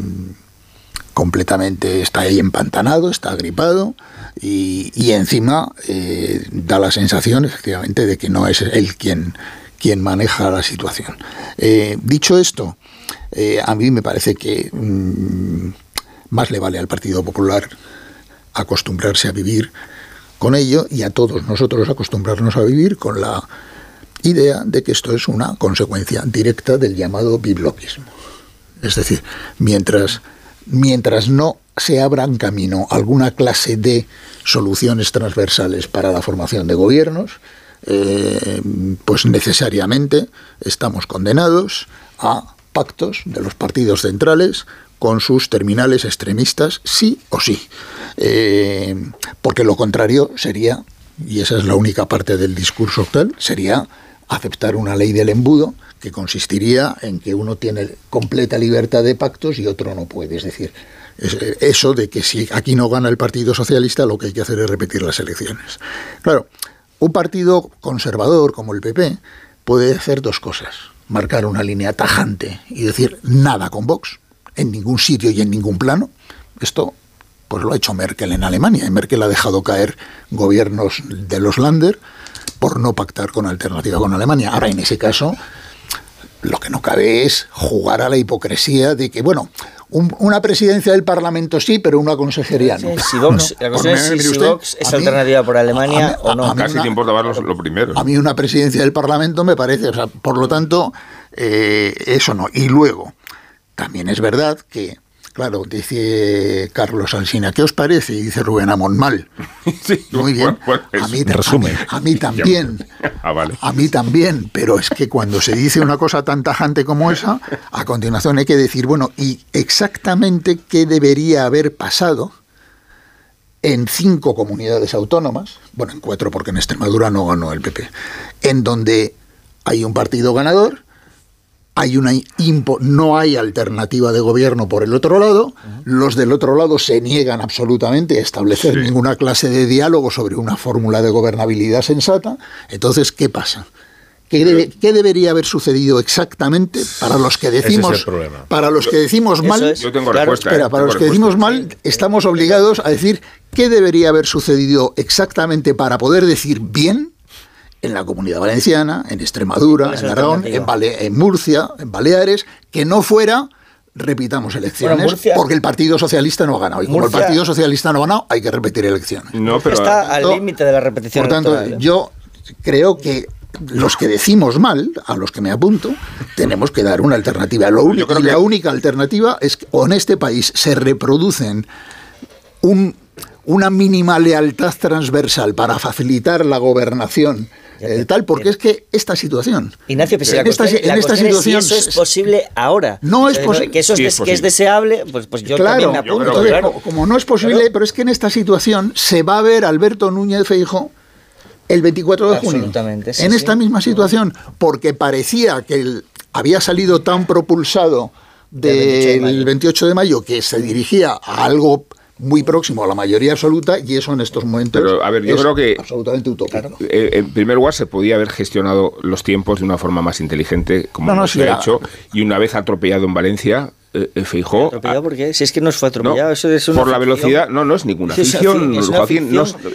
completamente, está ahí empantanado, está gripado y, encima eh, da la sensación efectivamente de que no es él quien, quien maneja la situación. Eh, dicho esto, eh, a mí me parece que mm, más le vale al Partido Popular acostumbrarse a vivir con ello y a todos nosotros acostumbrarnos a vivir con la idea de que esto es una consecuencia directa del llamado bibloquismo. Es decir, mientras, mientras no se abran camino alguna clase de soluciones transversales para la formación de gobiernos, eh, pues necesariamente estamos condenados a pactos de los partidos centrales con sus terminales extremistas, sí o sí. Eh, porque lo contrario sería, y esa es la única parte del discurso actual, sería aceptar una ley del embudo que consistiría en que uno tiene completa libertad de pactos y otro no puede. Es decir, eso de que si aquí no gana el Partido Socialista, lo que hay que hacer es repetir las elecciones. Claro, un partido conservador como el PP puede hacer dos cosas. Marcar una línea tajante y decir nada con Vox, en ningún sitio y en ningún plano. Esto pues lo ha hecho Merkel en Alemania. Y Merkel ha dejado caer gobiernos de los Lander por no pactar con alternativa con Alemania. Ahora, en ese caso, lo que no cabe es jugar a la hipocresía de que, bueno, una presidencia del Parlamento sí, pero una consejería no. Si Vox, la cuestión es si, Vox es alternativa por Alemania o no. Casi te importa lo primero. A mí una presidencia del Parlamento me parece, o sea, por lo tanto, eh, eso no. Y luego, también es verdad que Claro, dice Carlos Alsina, ¿qué os parece? Y dice Rubén Amón, mal. *laughs* Muy bien. a, mí, resumen. A, mí *laughs* también. Ah, a mí también. Pero es que cuando se dice una cosa tan tajante como esa, a continuación hay que decir, bueno, ¿y exactamente qué debería haber pasado en cinco comunidades autónomas? Bueno, en cuatro porque en Extremadura no ganó el PP. En donde hay un partido ganador hay una no hay alternativa de gobierno por el otro lado, los del otro lado se niegan absolutamente a establecer ninguna clase de diálogo sobre una fórmula de gobernabilidad sensata. Entonces, ¿qué pasa? ¿Qué, debería haber sucedido exactamente para los que decimos para los que decimos mal? Yo tengo respuesta, espera, para los que decimos mal, estamos obligados a decir qué debería haber sucedido exactamente para poder decir bien en la Comunidad Valenciana, en Extremadura, en Aragón, en, Murcia, en Baleares, que no fuera repitamos elecciones porque el Partido Socialista no ha ganado. Y como el Partido Socialista no ha ganado, hay que repetir elecciones. No, pero está al límite de la repetición. Por tanto, yo creo que los que decimos mal, a los que me apunto, tenemos que dar una alternativa. Lo único, La única alternativa es que en este país se reproducen un, una mínima lealtad transversal para facilitar la gobernación eh, tal, porque es que esta situación. Ignacio, pues en esta, situación. eso es posible ahora. No es posible. Que eso es, que es deseable, pues, pues yo también me apunto. Como no es posible, pero es que en esta situación se va a ver Alberto Núñez Feijo el 24 de junio. en esta misma situación, porque parecía que había salido tan propulsado del 28 de mayo que se dirigía a algo muy próximo a la mayoría absoluta y eso en estos momentos Pero, a ver, yo creo que absolutamente utópico. Eh, en primer lugar, se podía haber gestionado los tiempos de una forma más inteligente, como no, se ha hecho, y una vez atropellado en Valencia, eh, eh Feijó. ¿Atropellado por qué? Si es que no fue atropellado, eso es una Por la velocidad, no, no es ninguna ficción.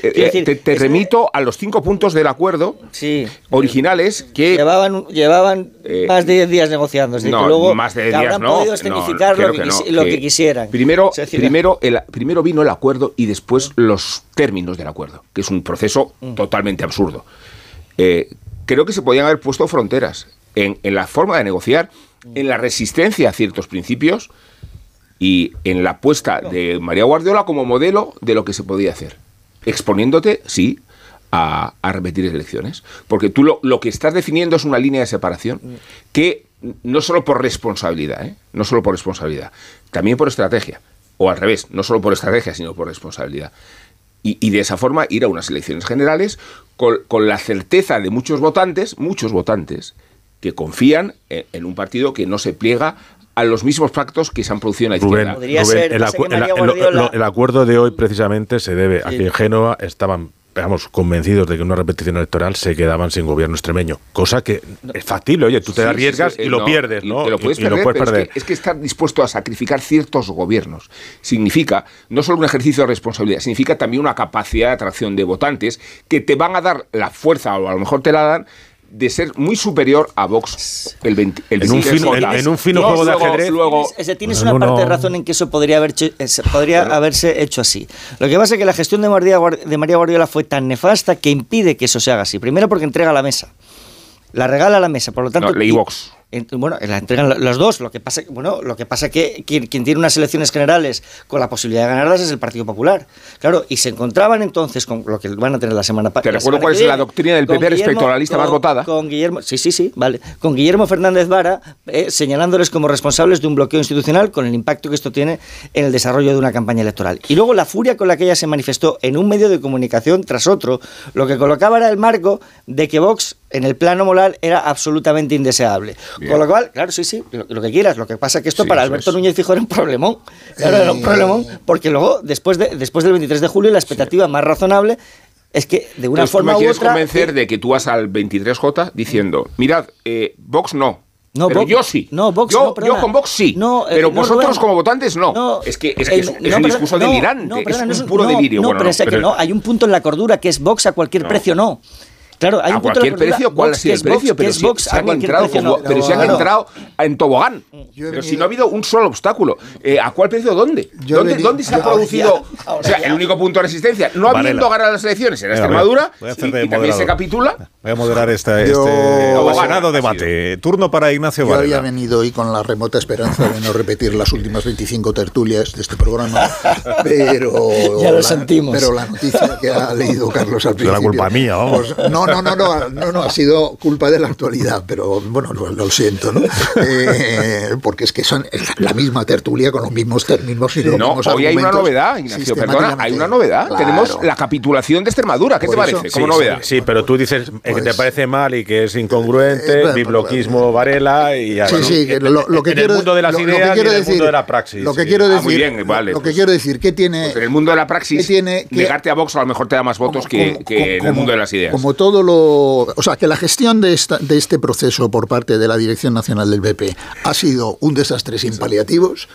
Eh, te, remito a los cinco puntos del acuerdo originales que. Llevaban, llevaban eh, más de 10 días negociando. No, luego más de 10 días no. podido escenificar lo, que, lo que, quisieran. Primero, primero, el, primero vino el acuerdo y después los términos del acuerdo, que es un proceso mm. totalmente absurdo. creo que se podían haber puesto fronteras en, en la forma de negociar en la resistencia a ciertos principios y en la apuesta de María Guardiola como modelo de lo que se podía hacer. Exponiéndote, sí, a, repetir elecciones. Porque tú lo, que estás definiendo es una línea de separación que no solo por responsabilidad, ¿eh? no solo por responsabilidad, también por estrategia. O al revés, no solo por estrategia, sino por responsabilidad. Y, de esa forma ir a unas elecciones generales con, con la certeza de muchos votantes, muchos votantes, que confían en un partido que no se pliega a los mismos pactos que se han producido en la izquierda. el, acuerdo de hoy precisamente se debe a que en Génova estaban digamos, convencidos de que una repetición electoral se quedaban sin gobierno extremeño. Cosa que es factible, oye, tú te arriesgas y lo pierdes, ¿no? lo puedes perder, Es, que, estar dispuesto a sacrificar ciertos gobiernos significa no solo un ejercicio de responsabilidad, significa también una capacidad de atracción de votantes que te van a dar la fuerza, o a lo mejor te la dan, de ser muy superior a Vox el 20, el En un 23 fino- en- en un fino Luego- juego de ajedrez. luego- Ese- tienes Bueno, una no, parte de razón en que eso podría, haber hecho- eh, podría haberse hecho así. Lo que pasa es que la gestión de María, de María Guardiola fue tan nefasta que impide que eso se haga así. Primero porque entrega la mesa. La regala a la mesa, por lo tanto... No, Vox. En- bueno, la entregan lo- los dos. Lo que pasa, bueno, lo que pasa que quien, quien tiene unas elecciones generales con la posibilidad de ganarlas es el Partido Popular. Claro, y se encontraban entonces con lo que van a tener la semana Te pasada. recuerdo cuál es la doctrina del PP respecto a la lista más votada. Con Guillermo, sí, sí, sí, vale. Con Guillermo Fernández Vara eh, señalándoles como responsables de un bloqueo institucional con el impacto que esto tiene en el desarrollo de una campaña electoral. Y luego la furia con la que ella se manifestó en un medio de comunicación tras otro, lo que colocaba era el marco de que Vox en el plano moral era absolutamente indeseable. Bien. Con lo cual, claro, sí, sí, lo, lo que quieras. Lo que pasa es que esto Sí, para Alberto es. Núñez Fijo era un problemón. Claro, era un Eh, problemón porque luego, después, de, después del 23 de julio, la expectativa más razonable es que de una Entonces, tú forma me u quieres otra... convencer de que tú vas al 23J diciendo, mirad, eh, Vox no. No, pero Vox- yo sí. no, Vox yo, no, yo perdona. con Vox sí. No, eh, pero no, vosotros Rubén. como votantes no. Es que es, eh, que es, es un perdón, discurso delirante. no, es un puro delirio. No, Bueno, pero es que pero- no, hay un punto en la cordura que es Vox a cualquier precio, no. Claro, hay a un cualquier precio, ¿cuál Vox, ha sido el precio? Pero si se han entrado, precio, como- no. pero si han Claro. entrado en tobogán. Yo Pero si no ha habido un solo obstáculo. Eh, ¿A cuál precio dónde? ¿Dónde, venido- dónde se ha producido? *laughs* ahora o sea, el único punto de resistencia, no Varela. habiendo ganado las elecciones en Extremadura, voy a y, también moderador. se capitula. Voy a moderar este, Yo- apasionado debate. Turno para Ignacio Yo había Varela. venido hoy con la remota esperanza de no repetir las últimas 25 tertulias de este programa, *laughs* pero Ya lo la, sentimos. Pero la noticia que ha leído Carlos al Es la principio, culpa mía, vamos. pues, no, no, no, no, no, no, ha sido culpa de la actualidad, pero bueno, lo, lo siento, ¿no? Eh, porque es que son la misma tertulia con los mismos términos y los No, mismos hoy hay una novedad, Ignacio, perdona, hay una novedad. Claro. Tenemos la capitulación de Extremadura. ¿Qué Por te eso- parece? Como Sí, novedad. Sí, pero tú dices eh, que Pues- te parece mal y que es incongruente, Eh, bueno, bibloquismo Varela y Sí, sí, que en, lo, lo que en quiero, el mundo de las lo- lo que ideas quiero y en el decir, mundo de la praxis. Lo que sí. quiero Ah, decir, muy bien, vale, lo que pues- quiero decir, ¿qué tiene? Pues en el mundo de la praxis, ¿Qué tiene- qué- negarte a Vox a lo mejor te da más votos que, como- que en el mundo de las ideas. Como todo lo. O sea, que la gestión de, esta, de este proceso por parte de la Dirección Nacional del BP ha sido un desastre sin paliativos.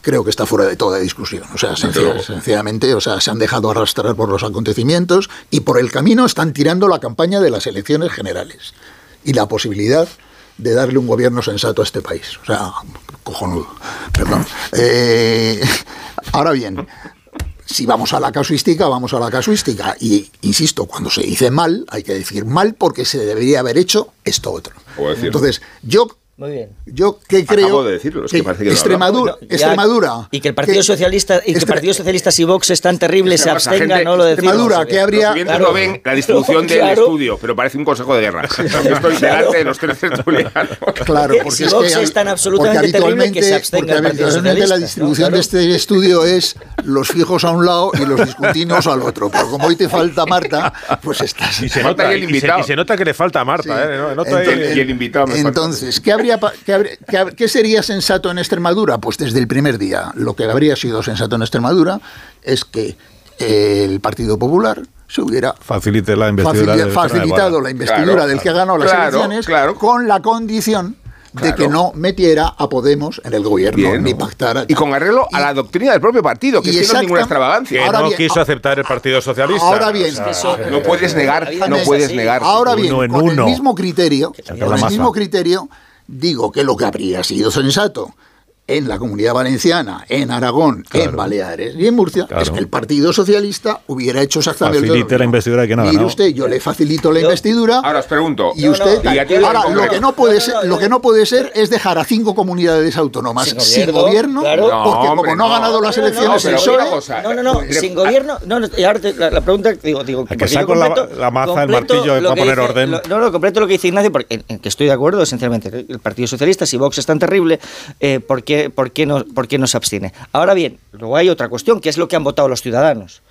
Creo que está fuera de toda discusión. O sea, sencilla- sencillamente, o sea, se han dejado arrastrar por los acontecimientos y por el camino están tirando la campaña de las elecciones generales y la posibilidad de darle un gobierno sensato a este país. O sea, cojonudo. Perdón. Eh, ahora bien, si vamos a la casuística, vamos a la casuística. Y insisto, cuando se dice mal, hay que decir mal porque se debería haber hecho esto otro. Entonces, yo, Muy bien. yo que creo Acabo de decirlo, es que parece que no Extremadura, ya- Extremadura, Y que el Partido que- Socialista y que el Partido Socialista y Vox es tan terrible se gente- no lo decimos. Extremadura, que habría- Los Claro. no ven la distribución del Claro. estudio, pero parece un consejo de guerra. Yo estoy delante de los tres tertulianos. Claro, Que porque si es Vox que, es tan absolutamente porque terrible que habitualmente, se abstenga porque el Partido habitualmente la distribución ¿no? de este estudio es los fijos a un lado y los discontinuos al otro. Pero como hoy te falta Marta, pues estás. Y se, nota, ahí el y se- invitado. y se nota que le falta a Marta. ¿eh? No- nota Entonces, y el invitado me. Entonces, ¿qué, habría, qué, habría- qué hab- qué sería sensato en Extremadura? Pues desde el primer día. Lo que habría sido sensato en Extremadura es que eh, el Partido Popular se hubiera Facilite la investidura. facilitado la investidura Claro, del que ha ganado las claro, elecciones claro. con la condición de Claro. que no metiera a Podemos en el gobierno Bien. ni pactara. Y con arreglo a la doctrina del propio partido, que es no es ninguna extravagancia. que Ahora no bien, quiso ah, aceptar el Partido Socialista. ahora bien, O sea, No puedes negar, no es puedes negar. Ahora bien, Uno en con uno. el mismo criterio, con el mismo criterio, digo que lo que habría sido sensato en la Comunidad Valenciana, en Aragón, en Baleares y en Murcia, Claro. es que el Partido Socialista hubiera hecho exactamente lo Facilite mismo. la investidura quien ha Mire usted, yo le facilito la investidura. Ahora os pregunto. Y usted, a ahora, lo que no puede ser, lo que no puede ser es dejar a cinco comunidades autónomas Sin sin gobierno, claro. porque No, como hombre, no ha ganado las No, no, no, elecciones el PSOE, cosa, No, no, no, sin gobierno. No, no, y ahora te- la, la pregunta, digo, digo, que porque yo saco la- completo- la maza, el martillo lo para que poner dice- orden. lo- no, no, completo lo que dice Ignacio, porque en, en que estoy de acuerdo, esencialmente. El Partido Socialista, si Vox es tan terrible, eh, ¿por, por, qué no, ¿por qué no se abstiene? Ahora bien, luego hay otra cuestión, que es lo que han votado los ciudadanos.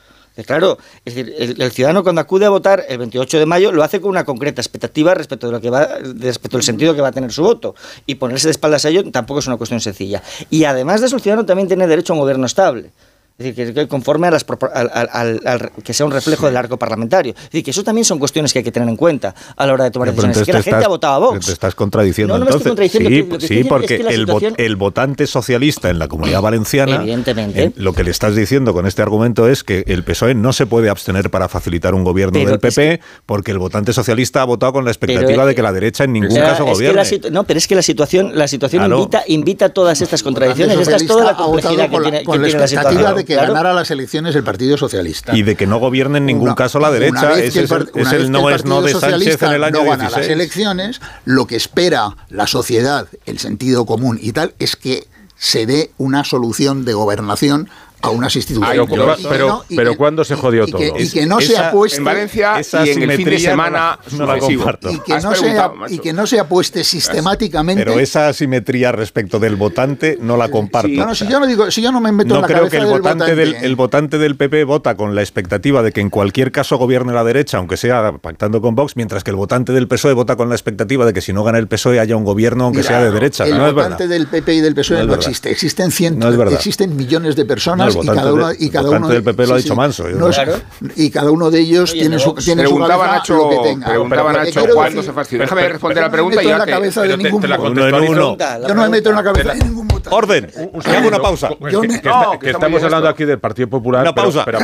Claro, es decir, el, ciudadano cuando acude a votar el 28 de mayo lo hace con una concreta expectativa respecto de lo que va, respecto del sentido que va a tener su voto. Y ponerse de espaldas a ello tampoco es una cuestión sencilla. Y además de eso, el ciudadano también tiene derecho a un gobierno estable. Es decir, que, conforme a las al, que sea un reflejo del arco parlamentario. Es decir, que eso también son cuestiones que hay que tener en cuenta a la hora de tomar decisiones. Es que la gente ha votado a Vox. Te estás contradiciendo. No, no entonces. Me estoy contradiciendo. Sí, sí porque el, el, votante socialista en la comunidad valenciana, Evidentemente. lo que le estás diciendo con este argumento es que el PSOE no se puede abstener para facilitar un gobierno del PP porque el votante socialista ha votado con la expectativa de que la derecha en ningún caso gobierne. no, pero es que la situación, la situación invita, invita todas estas contradicciones. Esta es toda la complejidad que tiene, la expectativa de que ganara las elecciones el Partido Socialista. Y de que no gobierne en ningún caso la derecha. Es el, no es no de Sánchez en el año no gana las elecciones, lo que espera la sociedad, el sentido común y tal, es que se dé una solución de gobernación a unas instituciones. pero, pero, ¿cuándo se jodió todo? Y que no se apueste en Valencia y en el fin de semana no la, y, que no sea, y que no se apueste sistemáticamente. Pero esa asimetría respecto del votante no la comparto. no, si yo no digo, si yo no me meto en la creo que el del votante, del, el votante del PP vota con la expectativa de que en cualquier caso gobierne la derecha, aunque sea pactando con Vox, mientras que el votante del PSOE vota con la expectativa de que si no gana el PSOE haya un gobierno aunque sea de derecha. El no votante del PP y del PSOE no, existe. Existen cientos, existen millones de personas y cada uno, y cada uno del PP lo ha dicho Manso. Y cada uno de ellos tiene su tiene preguntaba Nacho, lo que tenga. Preguntaba Nacho cuándo se fastidia. Déjame responder la pregunta y ya te, cabeza de ningún Yo no me meto en la cabeza de ningún votante. Orden. Hago una pausa. Que estamos hablando aquí del Partido Popular. Una pausa. Pero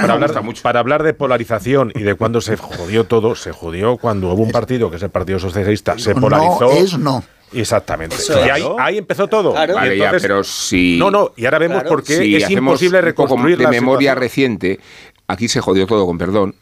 para hablar de polarización y de cuándo se jodió todo, se jodió cuando hubo un partido que es el Partido Socialista, se polarizó. No es no. Exactamente. y ahí, ahí, empezó todo. Vale, ya, pero si. No, no, y ahora vemos por qué es imposible reconstruir. de memoria reciente, aquí se jodió todo, con perdón,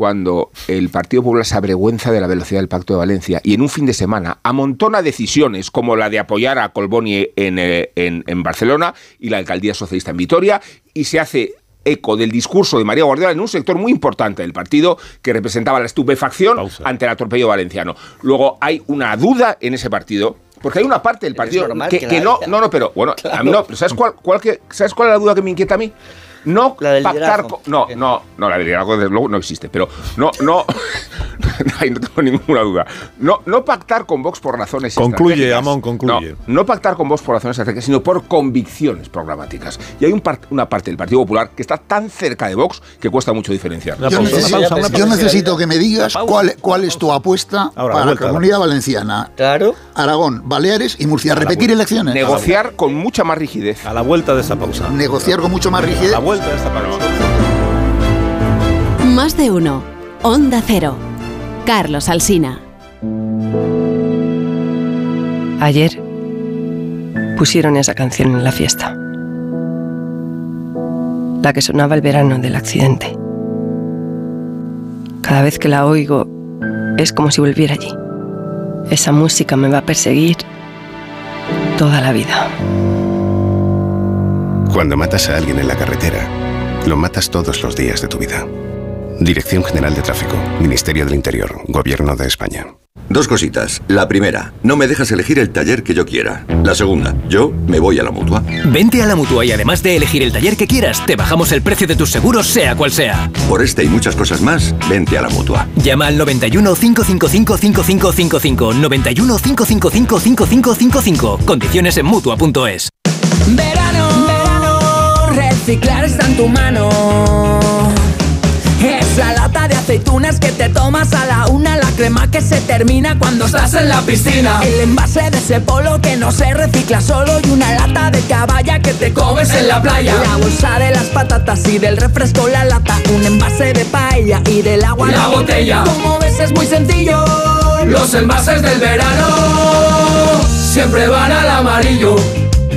cuando el Partido Popular se avergüenza de la velocidad del Pacto de Valencia y en un fin de semana amontona decisiones como la de apoyar a Colboni en, eh, en, en Barcelona y la alcaldía socialista en Vitoria y se hace eco del discurso de María Guardiola en un sector muy importante del partido que representaba la estupefacción ante el atropello valenciano. Luego hay una duda en ese partido. Porque hay una parte del partido que, no, no, no, pero bueno, a mí no, ¿sabes cuál, cuál, ¿sabes cuál es la duda que me inquieta a mí? No pactar no no no la del liderazgo desde luego no existe pero no no *laughs* no tengo ninguna duda. No no pactar con Vox por razones concluye Amón concluye. No, pactar con Vox por razones estratégicas sino por convicciones programáticas. Y hay un una parte del Partido Popular que está tan cerca de Vox que cuesta mucho diferenciar. Yo, necesito, que me digas cuál, cuál es tu apuesta para la comunidad valenciana. Claro. Aragón Baleares y Murcia. Repetir elecciones. Negociar con mucha más rigidez. A la vuelta de esa pausa. Negociar con mucho más rigidez más de uno. Onda Cero. Carlos Alsina. Ayer pusieron esa canción en la fiesta. La que sonaba el verano del accidente. Cada vez que la oigo es como si volviera allí. Esa música me va a perseguir toda la vida. Cuando matas a alguien en la carretera, lo matas todos los días de tu vida. Dirección General de Tráfico, Ministerio del Interior, Gobierno de España. Dos cositas. La primera, no me dejas elegir el taller que yo quiera. La segunda, yo me voy a la mutua. Vente a la mutua y además de elegir el taller que quieras, te bajamos el precio de tus seguros, sea cual sea. Por este y muchas cosas más, vente a la mutua. Llama al 91 555 5555. 91 555 5555. Condiciones en mutua.es. Reciclar está en tu mano. Esa lata de aceitunas que te tomas a la una, la crema que se termina cuando estás en la piscina. El envase de ese polo que no se recicla solo y una lata de caballa que te comes en la playa. La bolsa de las patatas y del refresco la lata, un envase de paella y del agua la, la botella. Como ves es muy sencillo. Los envases del verano siempre van al amarillo.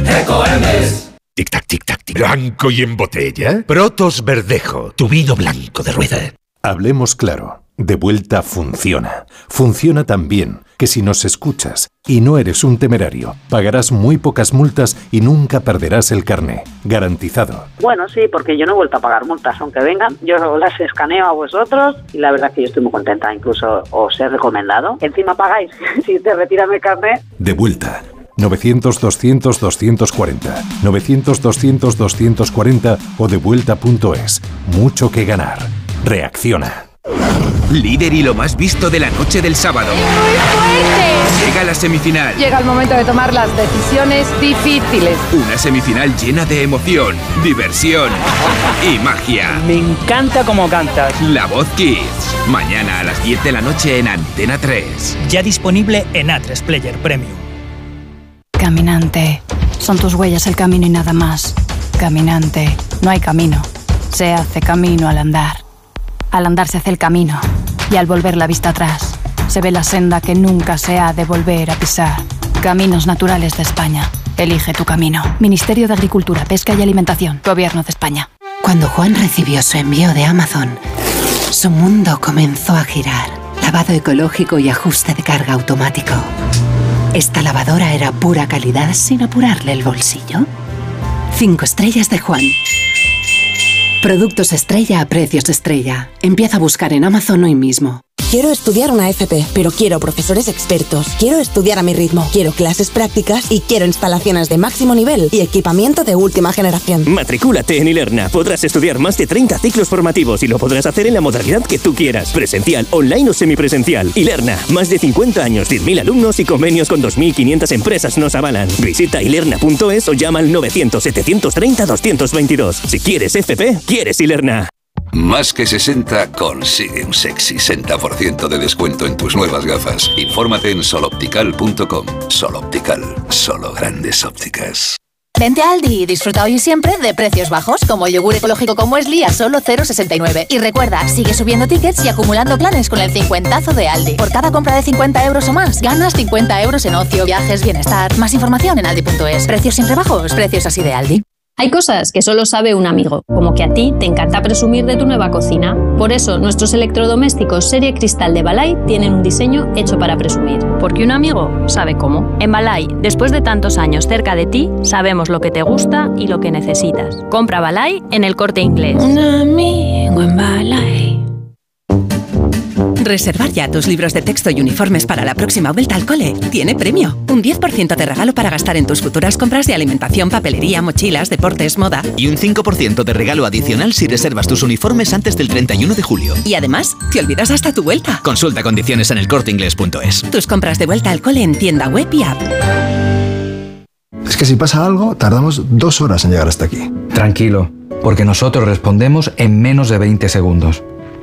Ecoembes. Tic-tac, tic-tac, tic. ¿Blanco y en botella? Protos Verdejo, tu vino blanco de rueda. Hablemos claro. De vuelta funciona. Funciona tan bien que si nos escuchas y no eres un temerario, pagarás muy pocas multas y nunca perderás el carné. Garantizado. Bueno, sí, porque yo no he vuelto a pagar multas, aunque vengan, yo las escaneo a vosotros y la verdad es que yo estoy muy contenta, incluso os he recomendado. Encima pagáis *laughs* si te retiran el carné. De vuelta 900-200-240, 900-200-240 o devuelta.es. Mucho que ganar. Reacciona. líder y lo más visto de la noche del sábado. Llega la semifinal. Llega el momento de tomar las decisiones difíciles. Una semifinal llena de emoción, diversión y magia. Me encanta cómo cantas. La Voz Kids. Mañana a las 10 de la noche en Antena 3. Ya disponible en A3 Player Premium. Caminante. Son tus huellas el camino y nada más. Caminante. No hay camino. Se hace camino al andar. Al andar se hace el camino. Y al volver la vista atrás, se ve la senda que nunca se ha de volver a pisar. Caminos Naturales de España. Elige tu camino. Ministerio de Agricultura, Pesca y Alimentación. Gobierno de España. Cuando Juan recibió su envío de Amazon, su mundo comenzó a girar. Lavado ecológico y ajuste de carga automático. Esta lavadora era pura calidad sin apurarle el bolsillo. Cinco estrellas de Juan. Productos estrella a precios estrella. Empieza a buscar en Amazon hoy mismo. Quiero estudiar una FP, pero quiero profesores expertos. Quiero estudiar a mi ritmo. Quiero clases prácticas y quiero instalaciones de máximo nivel y equipamiento de última generación. Matricúlate en Ilerna. Podrás estudiar más de 30 ciclos formativos y lo podrás hacer en la modalidad que tú quieras. Presencial, online o semipresencial. Ilerna. Más de 50 años, 10.000 alumnos y convenios con 2.500 empresas nos avalan. Visita ilerna.es o llama al 900-730-222. Si quieres FP, quieres Ilerna. Más que 60 consigue un sexy 60% de descuento en tus nuevas gafas. Infórmate en soloptical.com. Soloptical, solo grandes ópticas. Vente a Aldi y disfruta hoy y siempre de precios bajos, como yogur ecológico con muesli a solo 0,69. Y recuerda, sigue subiendo tickets y acumulando planes con el 50 de Aldi. Por cada compra de 50 euros o más, ganas 50 euros en ocio, viajes, bienestar. Más información en aldi.es. Precios siempre bajos, precios así de Aldi. Hay cosas que solo sabe un amigo, como que a ti te encanta presumir de tu nueva cocina. Por eso, nuestros electrodomésticos serie cristal de Balay tienen un diseño hecho para presumir. Porque un amigo sabe cómo. En Balay, después de tantos años cerca de ti, sabemos lo que te gusta y lo que necesitas. Compra Balay en el corte inglés. Un amigo en Balay. Reservar ya tus libros de texto y uniformes para la próxima vuelta al cole tiene premio. Un 10% de regalo para gastar en tus futuras compras de alimentación, papelería, mochilas, deportes, moda. Y un 5% de regalo adicional si reservas tus uniformes antes del 31 de julio. Y además, te olvidas hasta tu vuelta. Consulta condiciones en elcorteingles.es. Tus compras de vuelta al cole en tienda web y app. Es que si pasa algo, tardamos dos horas en llegar hasta aquí. Tranquilo, porque nosotros respondemos en menos de 20 segundos.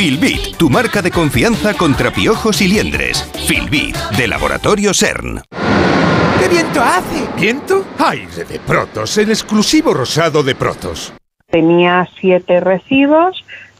Filbit, tu marca de confianza contra piojos y liendres. Filbit, de Laboratorio CERN. ¿Qué viento hace? ¿Viento? Aire de Protos, el exclusivo rosado de Protos. Tenía siete recibos,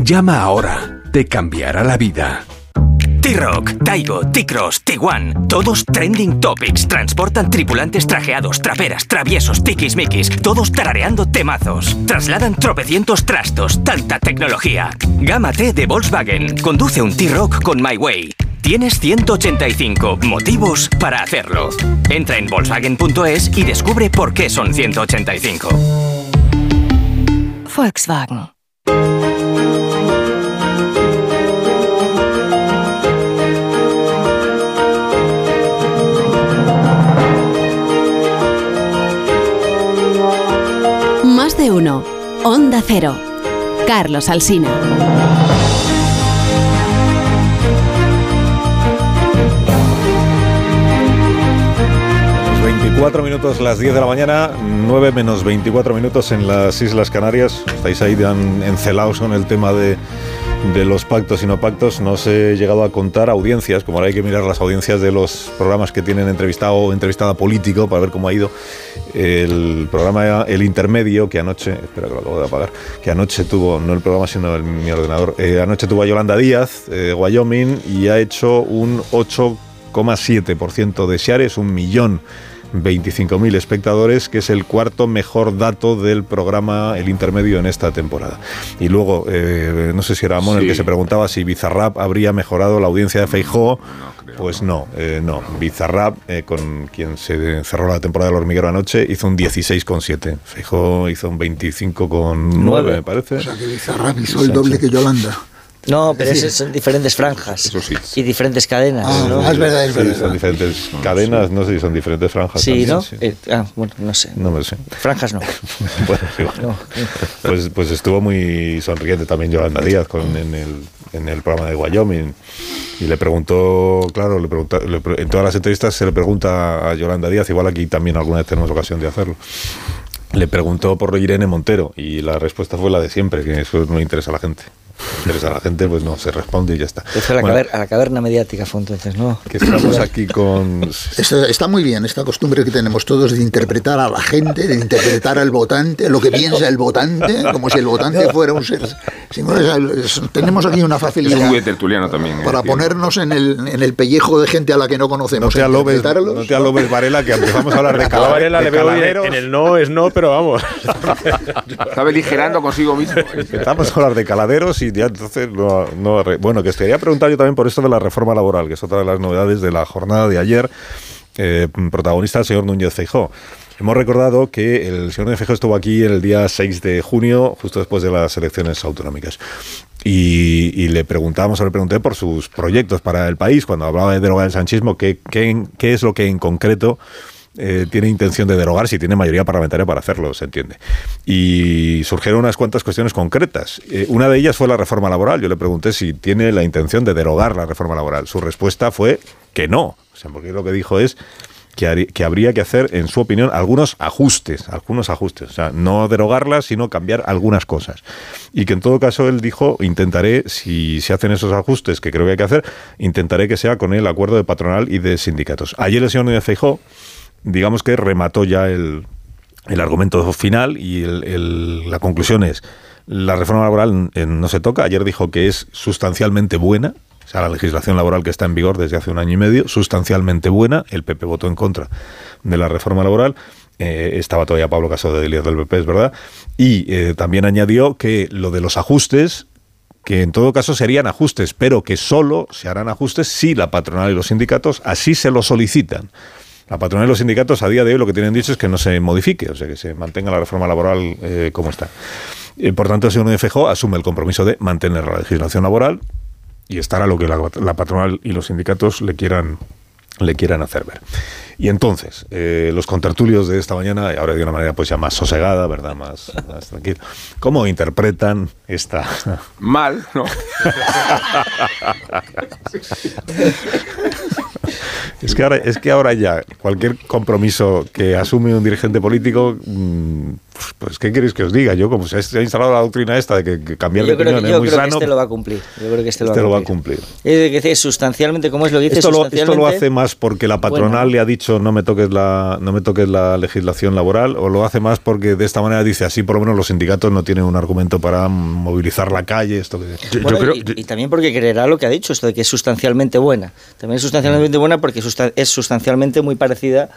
Llama ahora. Te cambiará la vida. T-Rock, Taigo, T-Cross, T1, todos trending topics. Transportan tripulantes trajeados, traperas, traviesos, tiquismiquis, todos tarareando temazos. Trasladan tropecientos trastos, tanta tecnología. Gama T de Volkswagen. Conduce un T-Rock con My Way. Tienes 185 motivos para hacerlo. Entra en Volkswagen.es y descubre por qué son 185. Volkswagen. Onda Cero. Carlos Alsina. 24 minutos, las 10 de la mañana, 9 menos 24 minutos en las Islas Canarias. Estáis ahí encelados con el tema de de los pactos y no pactos, no se he llegado a contar audiencias, como ahora hay que mirar las audiencias de los programas que tienen entrevistado o entrevistada político para ver cómo ha ido. El programa El Intermedio, que anoche, espera que lo acabo de apagar, que anoche tuvo, no el programa sino el, mi ordenador, eh, anoche tuvo a Yolanda Díaz, eh, Wyoming, y ha hecho un 8,7% de shares, un millón 25.000 espectadores, que es el cuarto mejor dato del programa El Intermedio en esta temporada. Y luego, eh, no sé si era Ramón el que se preguntaba si Bizarrap habría mejorado la audiencia de Feijó. Pues no, eh, no. Bizarrap, eh, con quien se cerró la temporada del hormiguero anoche, hizo un 16,7. Feijó hizo un 25,9, me parece. O sea que Bizarrap hizo el doble que Yolanda. No, pero esos son diferentes franjas y diferentes cadenas. Ah, ¿no? es verdad, es Sí, verdad. son diferentes cadenas, no sé si son diferentes franjas. Sí, también, ¿no? sí. Eh, ah, bueno, no sé. No me lo sé. Franjas no. *laughs* Bueno, igual. Pues, pues estuvo muy sonriente también Yolanda Díaz con, en, el, en el programa de Wyoming. Y le preguntó, claro, le pregunta, le pre- en todas las entrevistas se le pregunta a Yolanda Díaz, igual aquí también alguna vez tenemos ocasión de hacerlo. Le preguntó por Irene Montero y la respuesta fue la de siempre, que eso no interesa a la gente. No interesa a la gente, pues no, se responde y ya está. Fue a la, Bueno, caver- a la caverna mediática fue entonces, ¿no? que estamos *laughs* aquí con... Está, está muy bien esta costumbre que tenemos todos de interpretar a la gente, de interpretar al votante, lo que piensa el votante, como si el votante fuera un ser. si no, es- es- tenemos aquí una Es facilidad muy tertuliano también. para entiendo. ponernos en el, en el pellejo de gente a la que no No conocemos. te alobes, no te alobes, Varela, que empezamos a hablar de A cala- Varela de le veo caladeros. en el no es no, pero vamos. Está beligerando consigo mismo. Empezamos a hablar de caladeros y ya entonces no, no bueno que os quería preguntar yo también por esto de la reforma laboral que es otra de las novedades de la jornada de ayer eh, protagonista el señor Núñez Feijó Hemos recordado que el señor Núñez Feijó estuvo aquí el día 6 de junio, justo después de las elecciones autonómicas. Y, y le preguntamos, o le pregunté por sus proyectos para el país, cuando hablaba de derogar el sanchismo, qué, qué, qué es lo que en concreto eh, tiene intención de derogar, si tiene mayoría parlamentaria para hacerlo, se entiende. Y surgieron unas cuantas cuestiones concretas. Eh, una de ellas fue la reforma laboral. Yo le pregunté si tiene la intención de derogar la reforma laboral. Su respuesta fue que no. O sea, porque lo que dijo es que, que habría que hacer, en su opinión, algunos ajustes, algunos ajustes. O sea, no derogarla, sino cambiar algunas cosas. Y que en todo caso él dijo, intentaré, si se hacen esos ajustes que creo que hay que hacer, intentaré que sea con el acuerdo de patronal y de sindicatos. Ayer el señor Núñez Feijóo, digamos que remató ya el, el argumento final y el- la conclusión es, la reforma laboral no se toca. Ayer dijo que es sustancialmente buena, o sea, la legislación laboral que está en vigor desde hace un año y medio, sustancialmente buena. El PP votó en contra de la reforma laboral. Eh, estaba todavía Pablo Casado de del PP, es verdad. Y eh, también añadió que lo de los ajustes, que en todo caso serían ajustes, pero que solo se harán ajustes si la patronal y los sindicatos así se lo solicitan. La patronal y los sindicatos a día de hoy lo que tienen dicho es que no se modifique, o sea, que se mantenga la reforma laboral eh, como está. Eh, por tanto, el señor Núñez Feijóo asume el compromiso de mantener la legislación laboral y estar a lo que la, la patronal y los sindicatos le quieran le quieran hacer ver. Y entonces, eh, los contertulios de esta mañana, y ahora de una manera pues ya más sosegada, ¿verdad? Más, más tranquila. ¿Cómo interpretan esta... Mal, ¿no? *laughs* Es que, ahora, es que ahora ya cualquier compromiso que asume un dirigente político, mm, pues, pues, ¿qué queréis que os diga? Yo, como se ha instalado la doctrina esta de que, que cambiar Yo de creo, opinión que, es yo muy creo que este lo va a cumplir. Yo creo que este, este lo va va a cumplir. Es decir, sustancialmente, ¿cómo es lo que dice? Esto lo, esto lo hace más porque la patronal le ha dicho no me toques la no me toques la legislación laboral o lo hace más porque de esta manera dice así por lo menos los sindicatos no tienen un argumento para movilizar la calle esto que Bueno, y, y también porque creerá lo que ha dicho, esto de que es sustancialmente buena. También es sustancialmente buena porque es sustancialmente muy parecida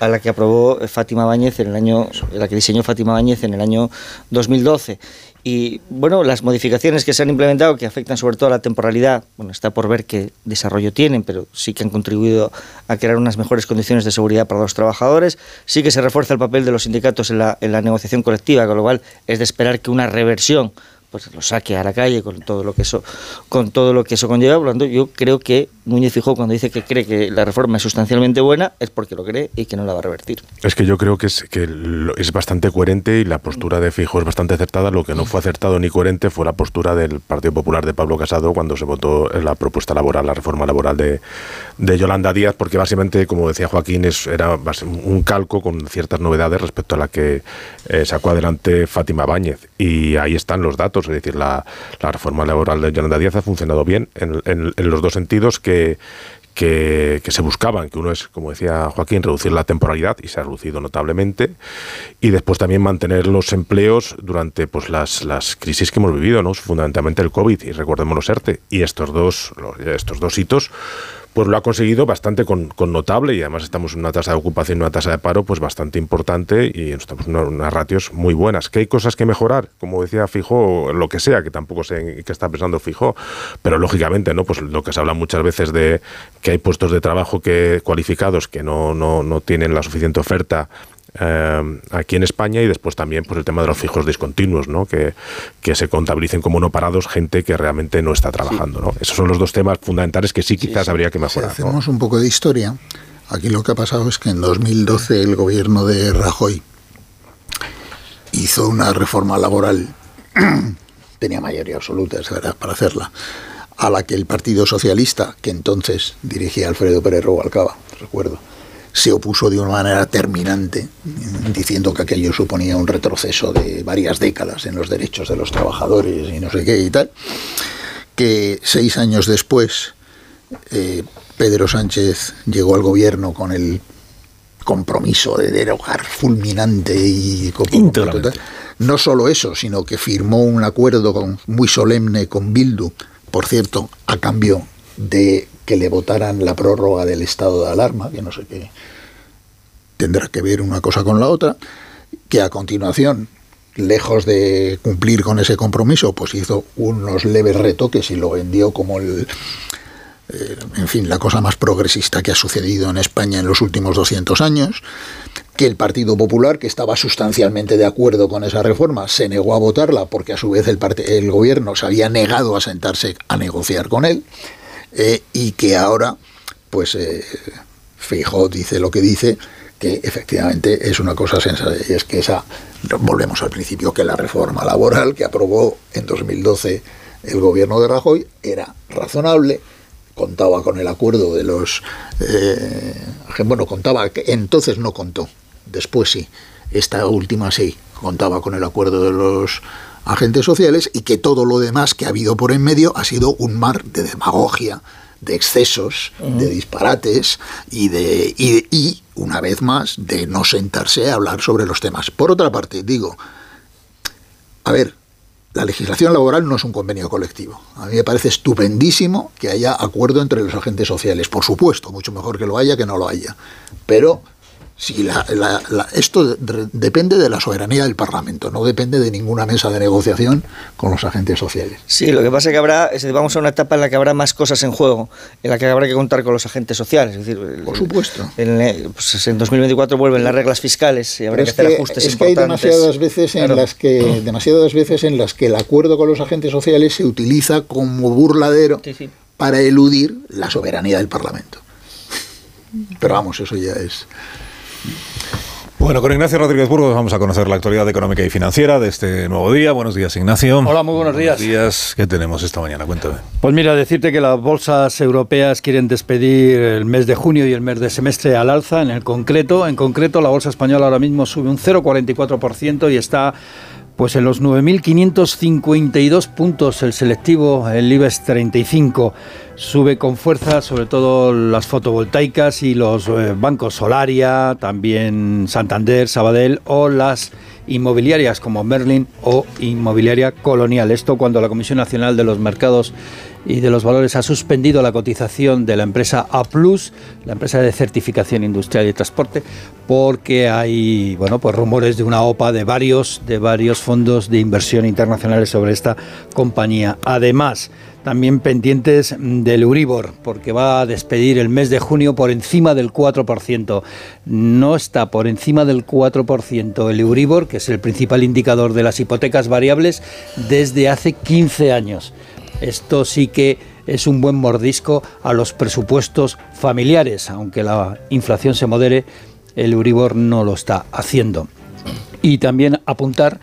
a la que aprobó Fátima Báñez en el año, la que diseñó Fátima Báñez en el año 2012. Y bueno, las modificaciones que se han implementado, que afectan sobre todo a la temporalidad, bueno, está por ver qué desarrollo tienen, pero sí que han contribuido a crear unas mejores condiciones de seguridad para los trabajadores. Sí que se refuerza el papel de los sindicatos en la, en la negociación colectiva, con lo cual es de esperar que una reversión pues lo saque a la calle con todo lo que eso con todo lo que eso conlleva tanto yo creo que Núñez Fijó cuando dice que cree que la reforma es sustancialmente buena es porque lo cree y que no la va a revertir Es que yo creo que es, que es bastante coherente y la postura de Fijo es bastante acertada. Lo que no fue acertado ni coherente fue la postura del Partido Popular de Pablo Casado cuando se votó la propuesta laboral, la reforma laboral de, de Yolanda Díaz, porque básicamente, como decía Joaquín, es, era un calco con ciertas novedades respecto a la que eh, sacó adelante Fátima Báñez. Y ahí están los datos. Es decir, la, reforma laboral de Yolanda Díaz ha funcionado bien en, los dos sentidos que, que, se buscaban, que uno es, como decía Joaquín, reducir la temporalidad y se ha reducido notablemente, y después también mantener los empleos durante pues las, las crisis que hemos vivido, ¿no? fundamentalmente el COVID y recordemos los ERTE, y estos dos, estos dos hitos pues lo ha conseguido bastante con, notable y además estamos en una tasa de ocupación y una tasa de paro pues bastante importante y estamos en una- unas ratios muy buenas. Que hay cosas que mejorar, como decía Fijo, lo que sea, que tampoco sé qué está pensando Fijo, pero lógicamente, ¿no? Pues lo que se habla muchas veces de que hay puestos de trabajo que cualificados que no, no, no tienen la suficiente oferta eh, aquí en España y después también pues el tema de los fijos discontinuos, ¿no? que, que se contabilicen como no parados gente que realmente no está trabajando. ¿no? Esos son los dos temas fundamentales que sí quizás habría que Si mejorar. ¿no? hacemos un poco de historia, aquí lo que ha pasado es que en 2012 el gobierno de Rajoy hizo una reforma laboral, *clears throat* tenía mayoría absoluta, es verdad, para hacerla, a la que el Partido Socialista, que entonces dirigía Alfredo Pérez Rubalcaba, recuerdo, se opuso de una manera terminante, diciendo que aquello suponía un retroceso de varias décadas en los derechos de los trabajadores y no sé qué y tal, que seis años después eh, Pedro Sánchez llegó al gobierno con el compromiso de derogar fulminante y co- Íntegramente. no solo eso, sino que firmó un acuerdo con- muy solemne con Bildu, por cierto, a cambio de que le votaran la prórroga del estado de alarma, que no sé qué. Tendrá que ver una cosa con la otra, que a continuación, lejos de cumplir con ese compromiso, pues hizo unos leves retoques y lo vendió como el, eh, en fin, la cosa más progresista que ha sucedido en España en los últimos 200 años, que el Partido Popular, que estaba sustancialmente de acuerdo con esa reforma, se negó a votarla porque a su vez el, el gobierno se había negado a sentarse a negociar con él, eh, y que ahora, pues, eh, Feijóo dice lo que dice, que efectivamente es una cosa sensata, y es que esa, volvemos al principio, que la reforma laboral que aprobó en 2012 el gobierno de Rajoy era razonable, contaba con el acuerdo de los... eh, bueno, contaba, que entonces no contó, después sí, esta última sí, contaba con el acuerdo de los agentes sociales y que todo lo demás que ha habido por en medio ha sido un mar de demagogia, de excesos, de disparates y de y, y, una vez más de no sentarse a hablar sobre los temas. Por otra parte, digo, a ver, la legislación laboral no es un convenio colectivo. A mí me parece estupendísimo que haya acuerdo entre los agentes sociales. Por supuesto, mucho mejor que lo haya que no lo haya. Pero si la- la- la- esto de- depende de la soberanía del Parlamento, no depende de ninguna mesa de negociación con los agentes sociales. Sí, lo que pasa es que habrá, vamos a una etapa en la que habrá más cosas en juego, en la que habrá que contar con los agentes sociales. Es decir, Por supuesto. En, pues en 2024 vuelven las reglas fiscales y habrá Pero que hacer ajustes es que hay demasiadas veces en Claro. las que *clears throat* demasiadas veces en las que el acuerdo con los agentes sociales se utiliza como burladero para eludir la soberanía del Parlamento. Pero vamos, eso ya es. Bueno, con Ignacio Rodríguez Burgos vamos a conocer la actualidad económica y financiera de este nuevo día. Buenos días, Ignacio. Hola, muy buenos días. Buenos días. ¿Qué tenemos esta mañana? Cuéntame. Pues mira, decirte que las bolsas europeas quieren despedir el mes de junio y el mes de semestre al alza, en el concreto. En concreto, la bolsa española ahora mismo sube un 0,44% y está pues en los 9.552 puntos el selectivo, el IBEX 35. Sube con fuerza, sobre todo las fotovoltaicas y los eh, bancos Solaria, también Santander, Sabadell o las inmobiliarias como Merlin o Inmobiliaria Colonial. Esto cuando la Comisión Nacional de los Mercados y de los Valores ha suspendido la cotización de la empresa A+, la empresa de certificación industrial y transporte, porque hay, bueno, pues rumores de una OPA de varios de varios fondos de inversión internacionales sobre esta compañía. Además, también pendientes del Euribor, porque va a despedir el mes de junio por encima del 4%. No está por encima del 4% el Euribor, que es el principal indicador de las hipotecas variables, desde hace 15 años. Esto sí que es un buen mordisco a los presupuestos familiares, aunque la inflación se modere, el Euribor no lo está haciendo. Y también apuntar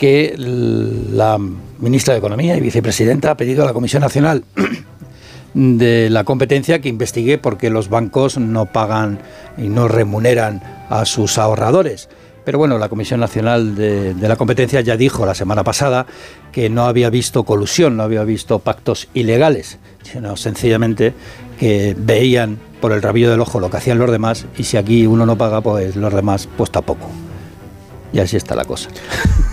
que la ministra de Economía y vicepresidenta ha pedido a la Comisión Nacional *clears throat* de la Competencia que investigue por qué los bancos no pagan y no remuneran a sus ahorradores. Pero bueno, la Comisión Nacional de, de, la Competencia ya dijo la semana pasada que no había visto colusión, no había visto pactos ilegales, sino sencillamente que veían por el rabillo del ojo lo que hacían los demás y si aquí uno no paga, pues los demás pues tampoco. Y así está la cosa. *laughs*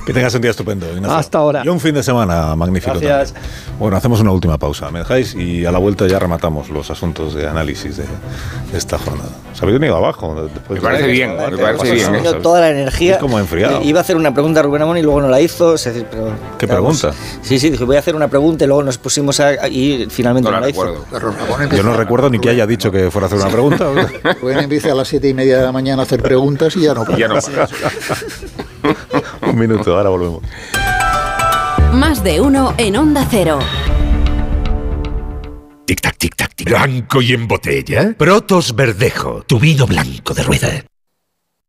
Que tengas un día estupendo. Ignacio. Hasta ahora. Y un fin de semana magnífico. Gracias. También. Bueno, hacemos una última pausa. ¿Me dejáis? Y a la vuelta ya rematamos los asuntos de análisis de, de esta jornada. ¿Os habéis venido abajo? me parece bien, me parece bien. Eso. Toda la energía. Es como enfriado. Iba a hacer una pregunta a Rubén Amón y luego no la hizo. Es decir, pero, ¿Qué pregunta? Sí, sí, dije, voy a hacer una pregunta y luego nos pusimos a, y finalmente no, no la, la hizo. Yo no recuerdo ni que haya dicho que fuera a hacer una pregunta. Rubén empieza a las siete y media de la mañana a hacer preguntas y ya no. Ya no. Un minuto, ahora volvemos. Más de uno en Onda Cero. Tic tac, tic tac, tic. Blanco y en botella. Protos Verdejo, tu vino blanco de rueda.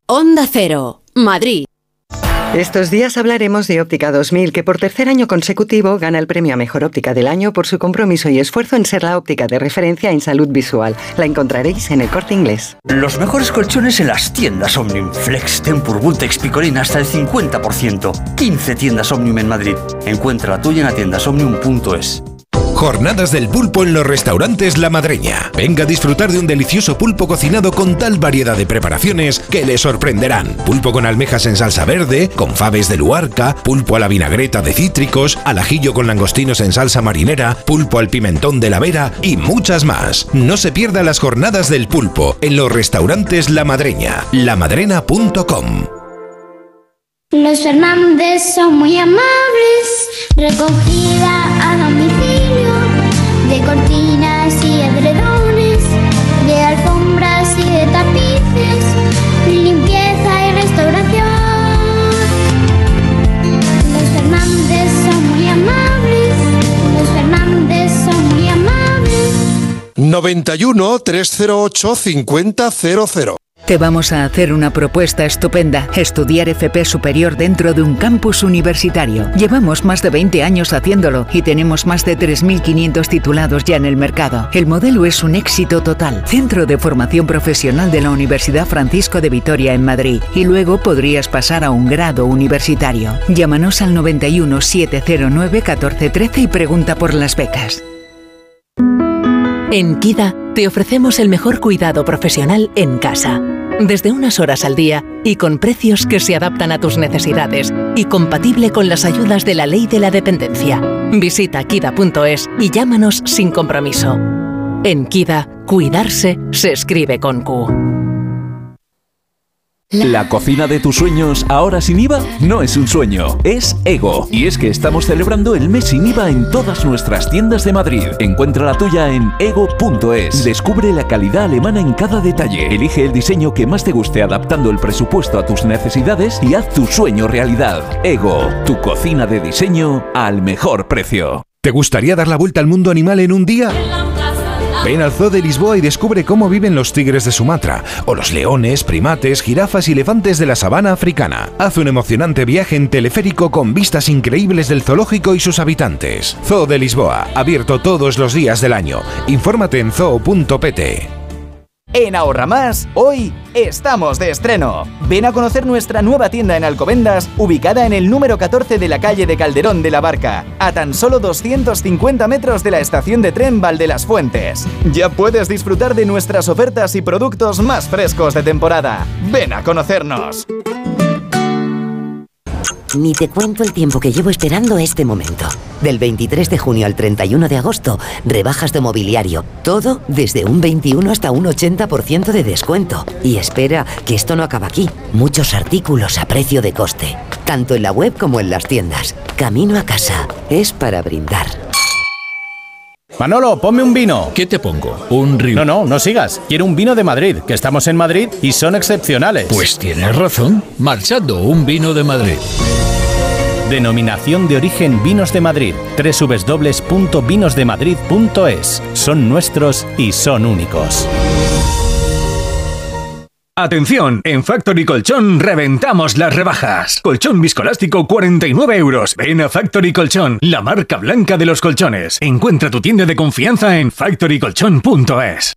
Onda Cero, Madrid. Estos días hablaremos de Óptica 2000, que por tercer año consecutivo gana el premio a Mejor Óptica del Año por su compromiso y esfuerzo en ser la óptica de referencia en salud visual. La encontraréis en el corte inglés. Los mejores colchones en las tiendas Omnium. Flex, Tempur, Vultex, Picolín hasta el 50%. 15 tiendas Omnium en Madrid. Encuentra la tuya en atiendasomnium.es. Jornadas del pulpo en los restaurantes La Madreña. Venga a disfrutar de un delicioso pulpo cocinado con tal variedad de preparaciones que le sorprenderán. Pulpo con almejas en salsa verde, con faves de luarca, pulpo a la vinagreta de cítricos, al ajillo con langostinos en salsa marinera, pulpo al pimentón de la vera y muchas más. No se pierda las jornadas del pulpo en los restaurantes La Madreña. lamadrena.com Los Fernández son muy amables, recogida a domicilio, de cortinas y edredones, de alfombras y de tapices, limpieza y restauración. Los Fernández son muy amables, los Fernández son muy amables. 91 308 5000 Te vamos a hacer una propuesta estupenda, estudiar FP superior dentro de un campus universitario. Llevamos más de 20 años haciéndolo y tenemos más de 3.500 titulados ya en el mercado. El modelo es un éxito total. Centro de formación profesional de la Universidad Francisco de Vitoria en Madrid. Y luego podrías pasar a un grado universitario. Llámanos al 91 709 1413 y pregunta por las becas. En Kida te ofrecemos el mejor cuidado profesional en casa. Desde unas horas al día y con precios que se adaptan a tus necesidades y compatible con las ayudas de la ley de la dependencia. Visita kida.es y llámanos sin compromiso. En Kida, cuidarse se escribe con Q. La cocina de tus sueños ahora sin IVA no es un sueño, es Ego. Y es que estamos celebrando el mes sin IVA en todas nuestras tiendas de Madrid. Encuentra la tuya en ego.es. Descubre la calidad alemana en cada detalle. Elige el diseño que más te guste adaptando el presupuesto a tus necesidades y haz tu sueño realidad. Ego, tu cocina de diseño al mejor precio. ¿Te gustaría dar la vuelta al mundo animal en un día? Ven al Zoo de Lisboa y descubre cómo viven los tigres de Sumatra, o los leones, primates, jirafas y elefantes de la sabana africana. Haz un emocionante viaje en teleférico con vistas increíbles del zoológico y sus habitantes. Zoo de Lisboa, abierto todos los días del año. Infórmate en zoo.pt. En Ahorra Más, hoy estamos de estreno. Ven a conocer nuestra nueva tienda en Alcobendas, ubicada en el número 14 de la calle de Calderón de la Barca, a tan solo 250 metros de la estación de tren Val de las Fuentes. Ya puedes disfrutar de nuestras ofertas y productos más frescos de temporada. Ven a conocernos. Ni te cuento el tiempo que llevo esperando este momento. Del 23 de junio al 31 de agosto, rebajas de mobiliario. Todo desde un 21 hasta un 80% de descuento. Y espera, que esto no acaba aquí. Muchos artículos a precio de coste. Tanto en la web como en las tiendas. Camino a casa. Es para brindar. Manolo, ponme un vino. ¿Qué te pongo? Un río. No, no, no sigas. Quiero un vino de Madrid, que estamos en Madrid y son excepcionales. Pues tienes razón. Marchando, un vino de Madrid. Denominación de origen Vinos de Madrid. www.vinosdemadrid.es. Son nuestros y son únicos. Atención, en Factory Colchón reventamos las rebajas. Colchón viscolástico 49 euros. Ven a Factory Colchón, la marca blanca de los colchones. Encuentra tu tienda de confianza en factorycolchón.es.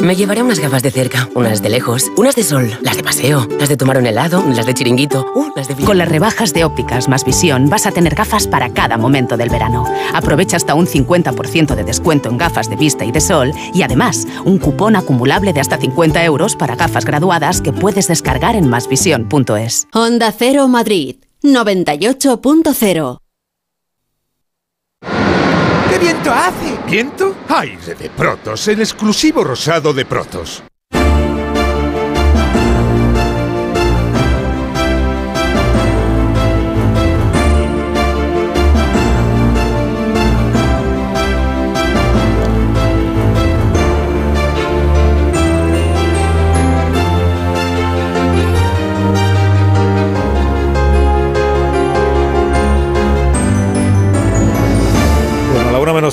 Me llevaré unas gafas de cerca, unas de lejos, unas de sol, las de paseo, las de tomar un helado, las de chiringuito, uh, las de... Con las rebajas de ópticas más visión vas a tener gafas para cada momento del verano. Aprovecha hasta un 50% de descuento en gafas de vista y de sol y además un cupón acumulable de hasta 50 euros para gafas graduadas que puedes descargar en masvisión.es. Onda Cero Madrid 98.0 ¡Qué viento hace! ¿Viento? Aire de Protos, el exclusivo rosado de Protos.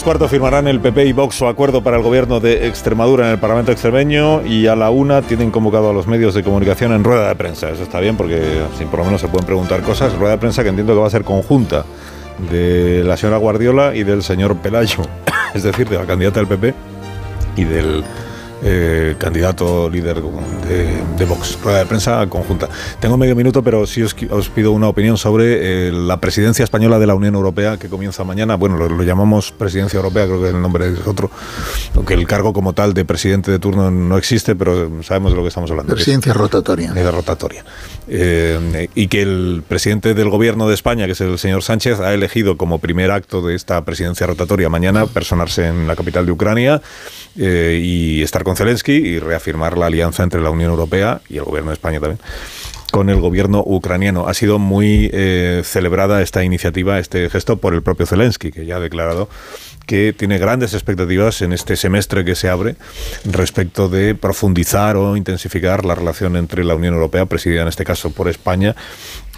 Cuarto firmarán el PP y Vox su acuerdo para el gobierno de Extremadura en el Parlamento extremeño y a la una tienen convocado a los medios de comunicación en rueda de prensa. Eso está bien porque así por lo menos se pueden preguntar cosas. Rueda de prensa que entiendo que va a ser conjunta de la señora Guardiola y del señor Pelayo, *coughs* es decir, de la candidata del PP y del eh, candidato líder de, de Vox. Rueda de prensa conjunta. Tengo medio minuto, pero sí os, os pido una opinión sobre eh, la presidencia española de la Unión Europea que comienza mañana. Bueno, lo, lo llamamos presidencia europea, creo que el nombre es otro, aunque el cargo como tal de presidente de turno no existe, pero sabemos de lo que estamos hablando. que es- Presidencia rotatoria. de rotatoria. Eh, y que el presidente del gobierno de España, que es el señor Sánchez, ha elegido como primer acto de esta presidencia rotatoria mañana personarse en la capital de Ucrania eh, y estar con Zelensky y reafirmar la alianza entre la Unión Europea y el gobierno de España también con el gobierno ucraniano. Ha sido muy eh, celebrada esta iniciativa, este gesto, por el propio Zelensky, que ya ha declarado que tiene grandes expectativas en este semestre que se abre respecto de profundizar o intensificar la relación entre la Unión Europea, presidida en este caso por España,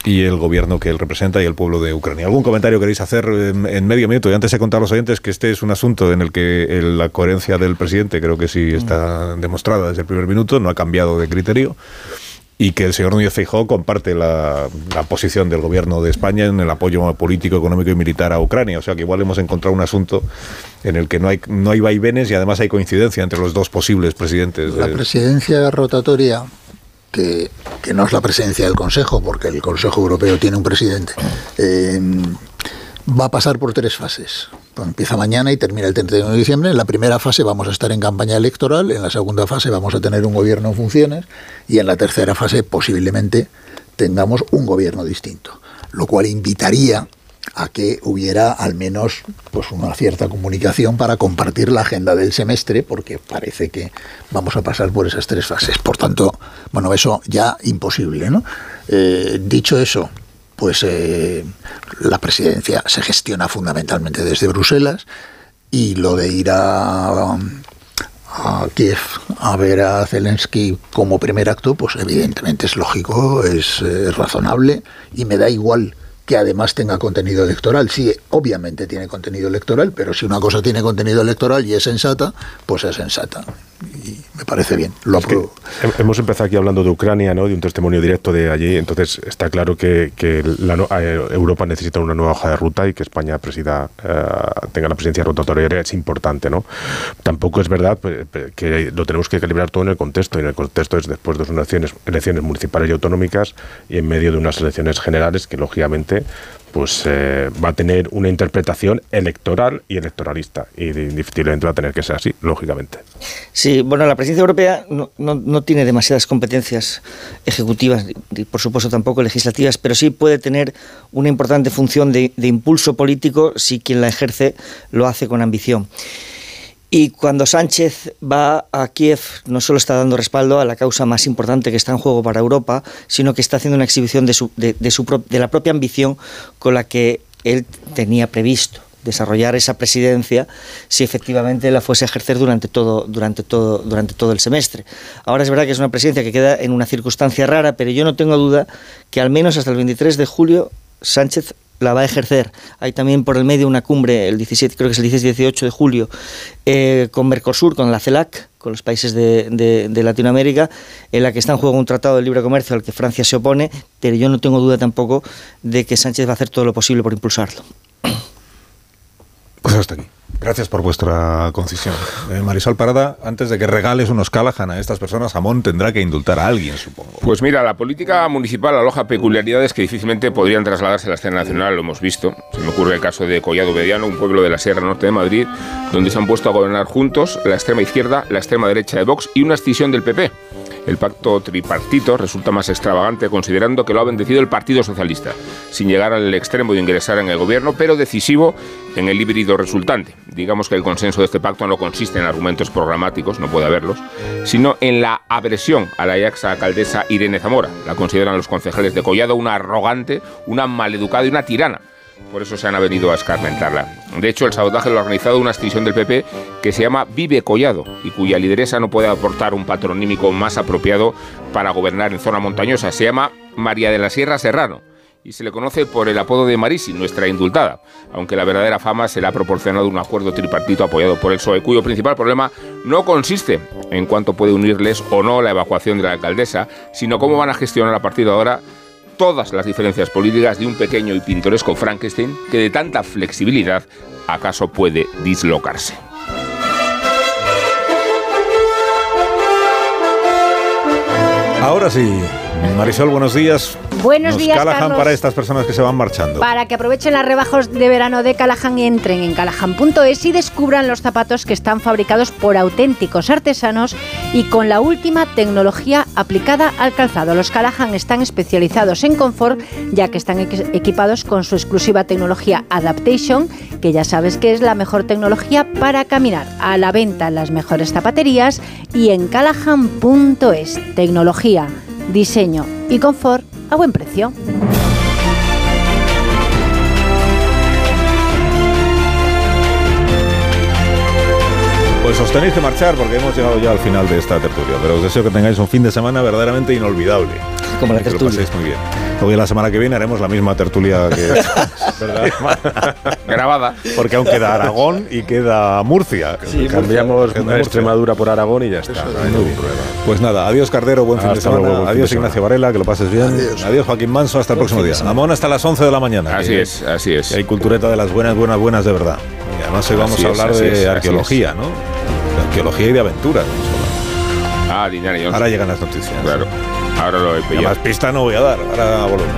y el gobierno que él representa y el pueblo de Ucrania. ¿Algún comentario queréis hacer en, en medio minuto? Y antes de contar a los oyentes que este es un asunto en el que el- la coherencia del presidente creo que sí está demostrada desde el primer minuto, no ha cambiado de criterio y que el señor Núñez Feijóo comparte la, la posición del gobierno de España en el apoyo político, económico y militar a Ucrania. O sea que igual hemos encontrado un asunto en el que no hay, no hay vaivenes y además hay coincidencia entre los dos posibles presidentes. La de- presidencia rotatoria, que, no es la presidencia del Consejo, porque el Consejo Europeo tiene un presidente, eh, va a pasar por tres fases. Empieza mañana y termina el 31 de diciembre. En la primera fase vamos a estar en campaña electoral, en la segunda fase vamos a tener un gobierno en funciones y en la tercera fase posiblemente tengamos un gobierno distinto, lo cual invitaría a que hubiera al menos pues una cierta comunicación para compartir la agenda del semestre, porque parece que vamos a pasar por esas tres fases. Por tanto, bueno, eso ya imposible, ¿no? Eh, dicho eso, pues eh, la presidencia se gestiona fundamentalmente desde Bruselas y lo de ir a, a Kiev a ver a Zelensky como primer acto, pues evidentemente es lógico, es eh, razonable y me da igual que además tenga contenido electoral. Sí, obviamente tiene contenido electoral, pero si una cosa tiene contenido electoral y es sensata, pues es sensata. Y me parece bien, lo apruebo. Hem- Hemos empezado aquí hablando de Ucrania, ¿no? de un testimonio directo de allí, entonces está claro que, que la eh, Europa necesita una nueva hoja de ruta y que España presida, eh, tenga la presidencia rotatoria es importante. ¿no? Tampoco es verdad pues, que lo tenemos que calibrar todo en el contexto, y en el contexto es después de unas elecciones, elecciones municipales y autonómicas y en medio de unas elecciones generales que lógicamente pues eh, va a tener una interpretación electoral y electoralista y indiscutiblemente va a tener que ser así, lógicamente. Sí, bueno, la presidencia europea no, no- no tiene demasiadas competencias ejecutivas y por supuesto tampoco legislativas, pero sí puede tener una importante función de, de impulso político si quien la ejerce lo hace con ambición. Y cuando Sánchez va a Kiev, no solo está dando respaldo a la causa más importante que está en juego para Europa, sino que está haciendo una exhibición de, su, de, su, de la propia ambición con la que él tenía previsto desarrollar esa presidencia si efectivamente la fuese a ejercer durante todo, durante todo, durante todo el semestre. Ahora es verdad que es una presidencia que queda en una circunstancia rara, pero yo no tengo duda que al menos hasta el 23 de julio Sánchez la va a ejercer. Hay también por el medio una cumbre, el 17, creo que es el 16-18 de julio, eh, con Mercosur, con la CELAC, con los países de, de, de, Latinoamérica, en la que está en juego un tratado de libre comercio al que Francia se opone, pero yo no tengo duda tampoco de que Sánchez va a hacer todo lo posible por impulsarlo. Pues hasta aquí. Gracias por vuestra concisión. Eh, Marisol Parada, antes de que regales unos Callahan a estas personas, Amón tendrá que indultar a alguien, supongo. Pues mira, la política municipal aloja peculiaridades que difícilmente podrían trasladarse a la escena nacional, lo hemos visto. Se me ocurre el caso de Collado Mediano, un pueblo de la Sierra Norte de Madrid, donde se han puesto a gobernar juntos la extrema izquierda, la extrema derecha de Vox y una escisión del PP. El pacto tripartito resulta más extravagante considerando que lo ha bendecido el Partido Socialista, sin llegar al extremo de ingresar en el gobierno, pero decisivo en el híbrido resultante. Digamos que el consenso de este pacto no consiste en argumentos programáticos, no puede haberlos, sino en la aversión a la ex alcaldesa Irene Zamora. La consideran los concejales de Collado una arrogante, una maleducada y una tirana. Por eso se han venido a escarmentarla. De hecho, el sabotaje lo ha organizado una extinción del PP que se llama Vive Collado y cuya lideresa no puede aportar un patronímico más apropiado para gobernar en zona montañosa. Se llama María de la Sierra Serrano y se le conoce por el apodo de Marisi, nuestra indultada, aunque la verdadera fama se le ha proporcionado un acuerdo tripartito apoyado por el PSOE, cuyo principal problema no consiste en cuánto puede unirles o no la evacuación de la alcaldesa, sino cómo van a gestionar a partir de ahora todas las diferencias políticas de un pequeño y pintoresco Frankenstein que de tanta flexibilidad acaso puede dislocarse. Ahora sí, Marisol, buenos días. Buenos Nos días, Callahan Carlos. para estas personas que se van marchando. Para que aprovechen las rebajas de verano de Callahan entren en callahan.es y descubran los zapatos que están fabricados por auténticos artesanos y con la última tecnología aplicada al calzado. Los Callahan están especializados en confort ya que están equ- equipados con su exclusiva tecnología Adaptation, que ya sabes que es la mejor tecnología para caminar. A la venta en las mejores zapaterías y en callahan.es. Tecnología, diseño y confort a buen precio. Pues os tenéis que marchar porque hemos llegado ya al final de esta tertulia. Pero os deseo que tengáis un fin de semana verdaderamente inolvidable. Como la Y que lo tertulia. paséis muy bien. Hoy la semana que viene haremos la misma tertulia que *laughs* grabada. Porque aún queda Aragón y queda Murcia. cambiamos Murcia. Extremadura por Aragón y ya está. no hay ningún problema. Pues nada, adiós Cardero, buen fin de semana. luego, adiós semana. Ignacio Varela, que lo pases bien. Adiós, Joaquín Manso, hasta el próximo día. Amón hasta las 11 de la mañana. Así es, así es. que hay cultureta de las buenas, buenas, buenas de verdad. Además hoy vamos Así a hablar de es, arqueología, ¿no? De arqueología y de aventura. vamos a hablar. Ah, Jones. Ahora llegan las noticias. Claro. Ahora lo he pillado. más pista no voy a dar, ahora volvemos.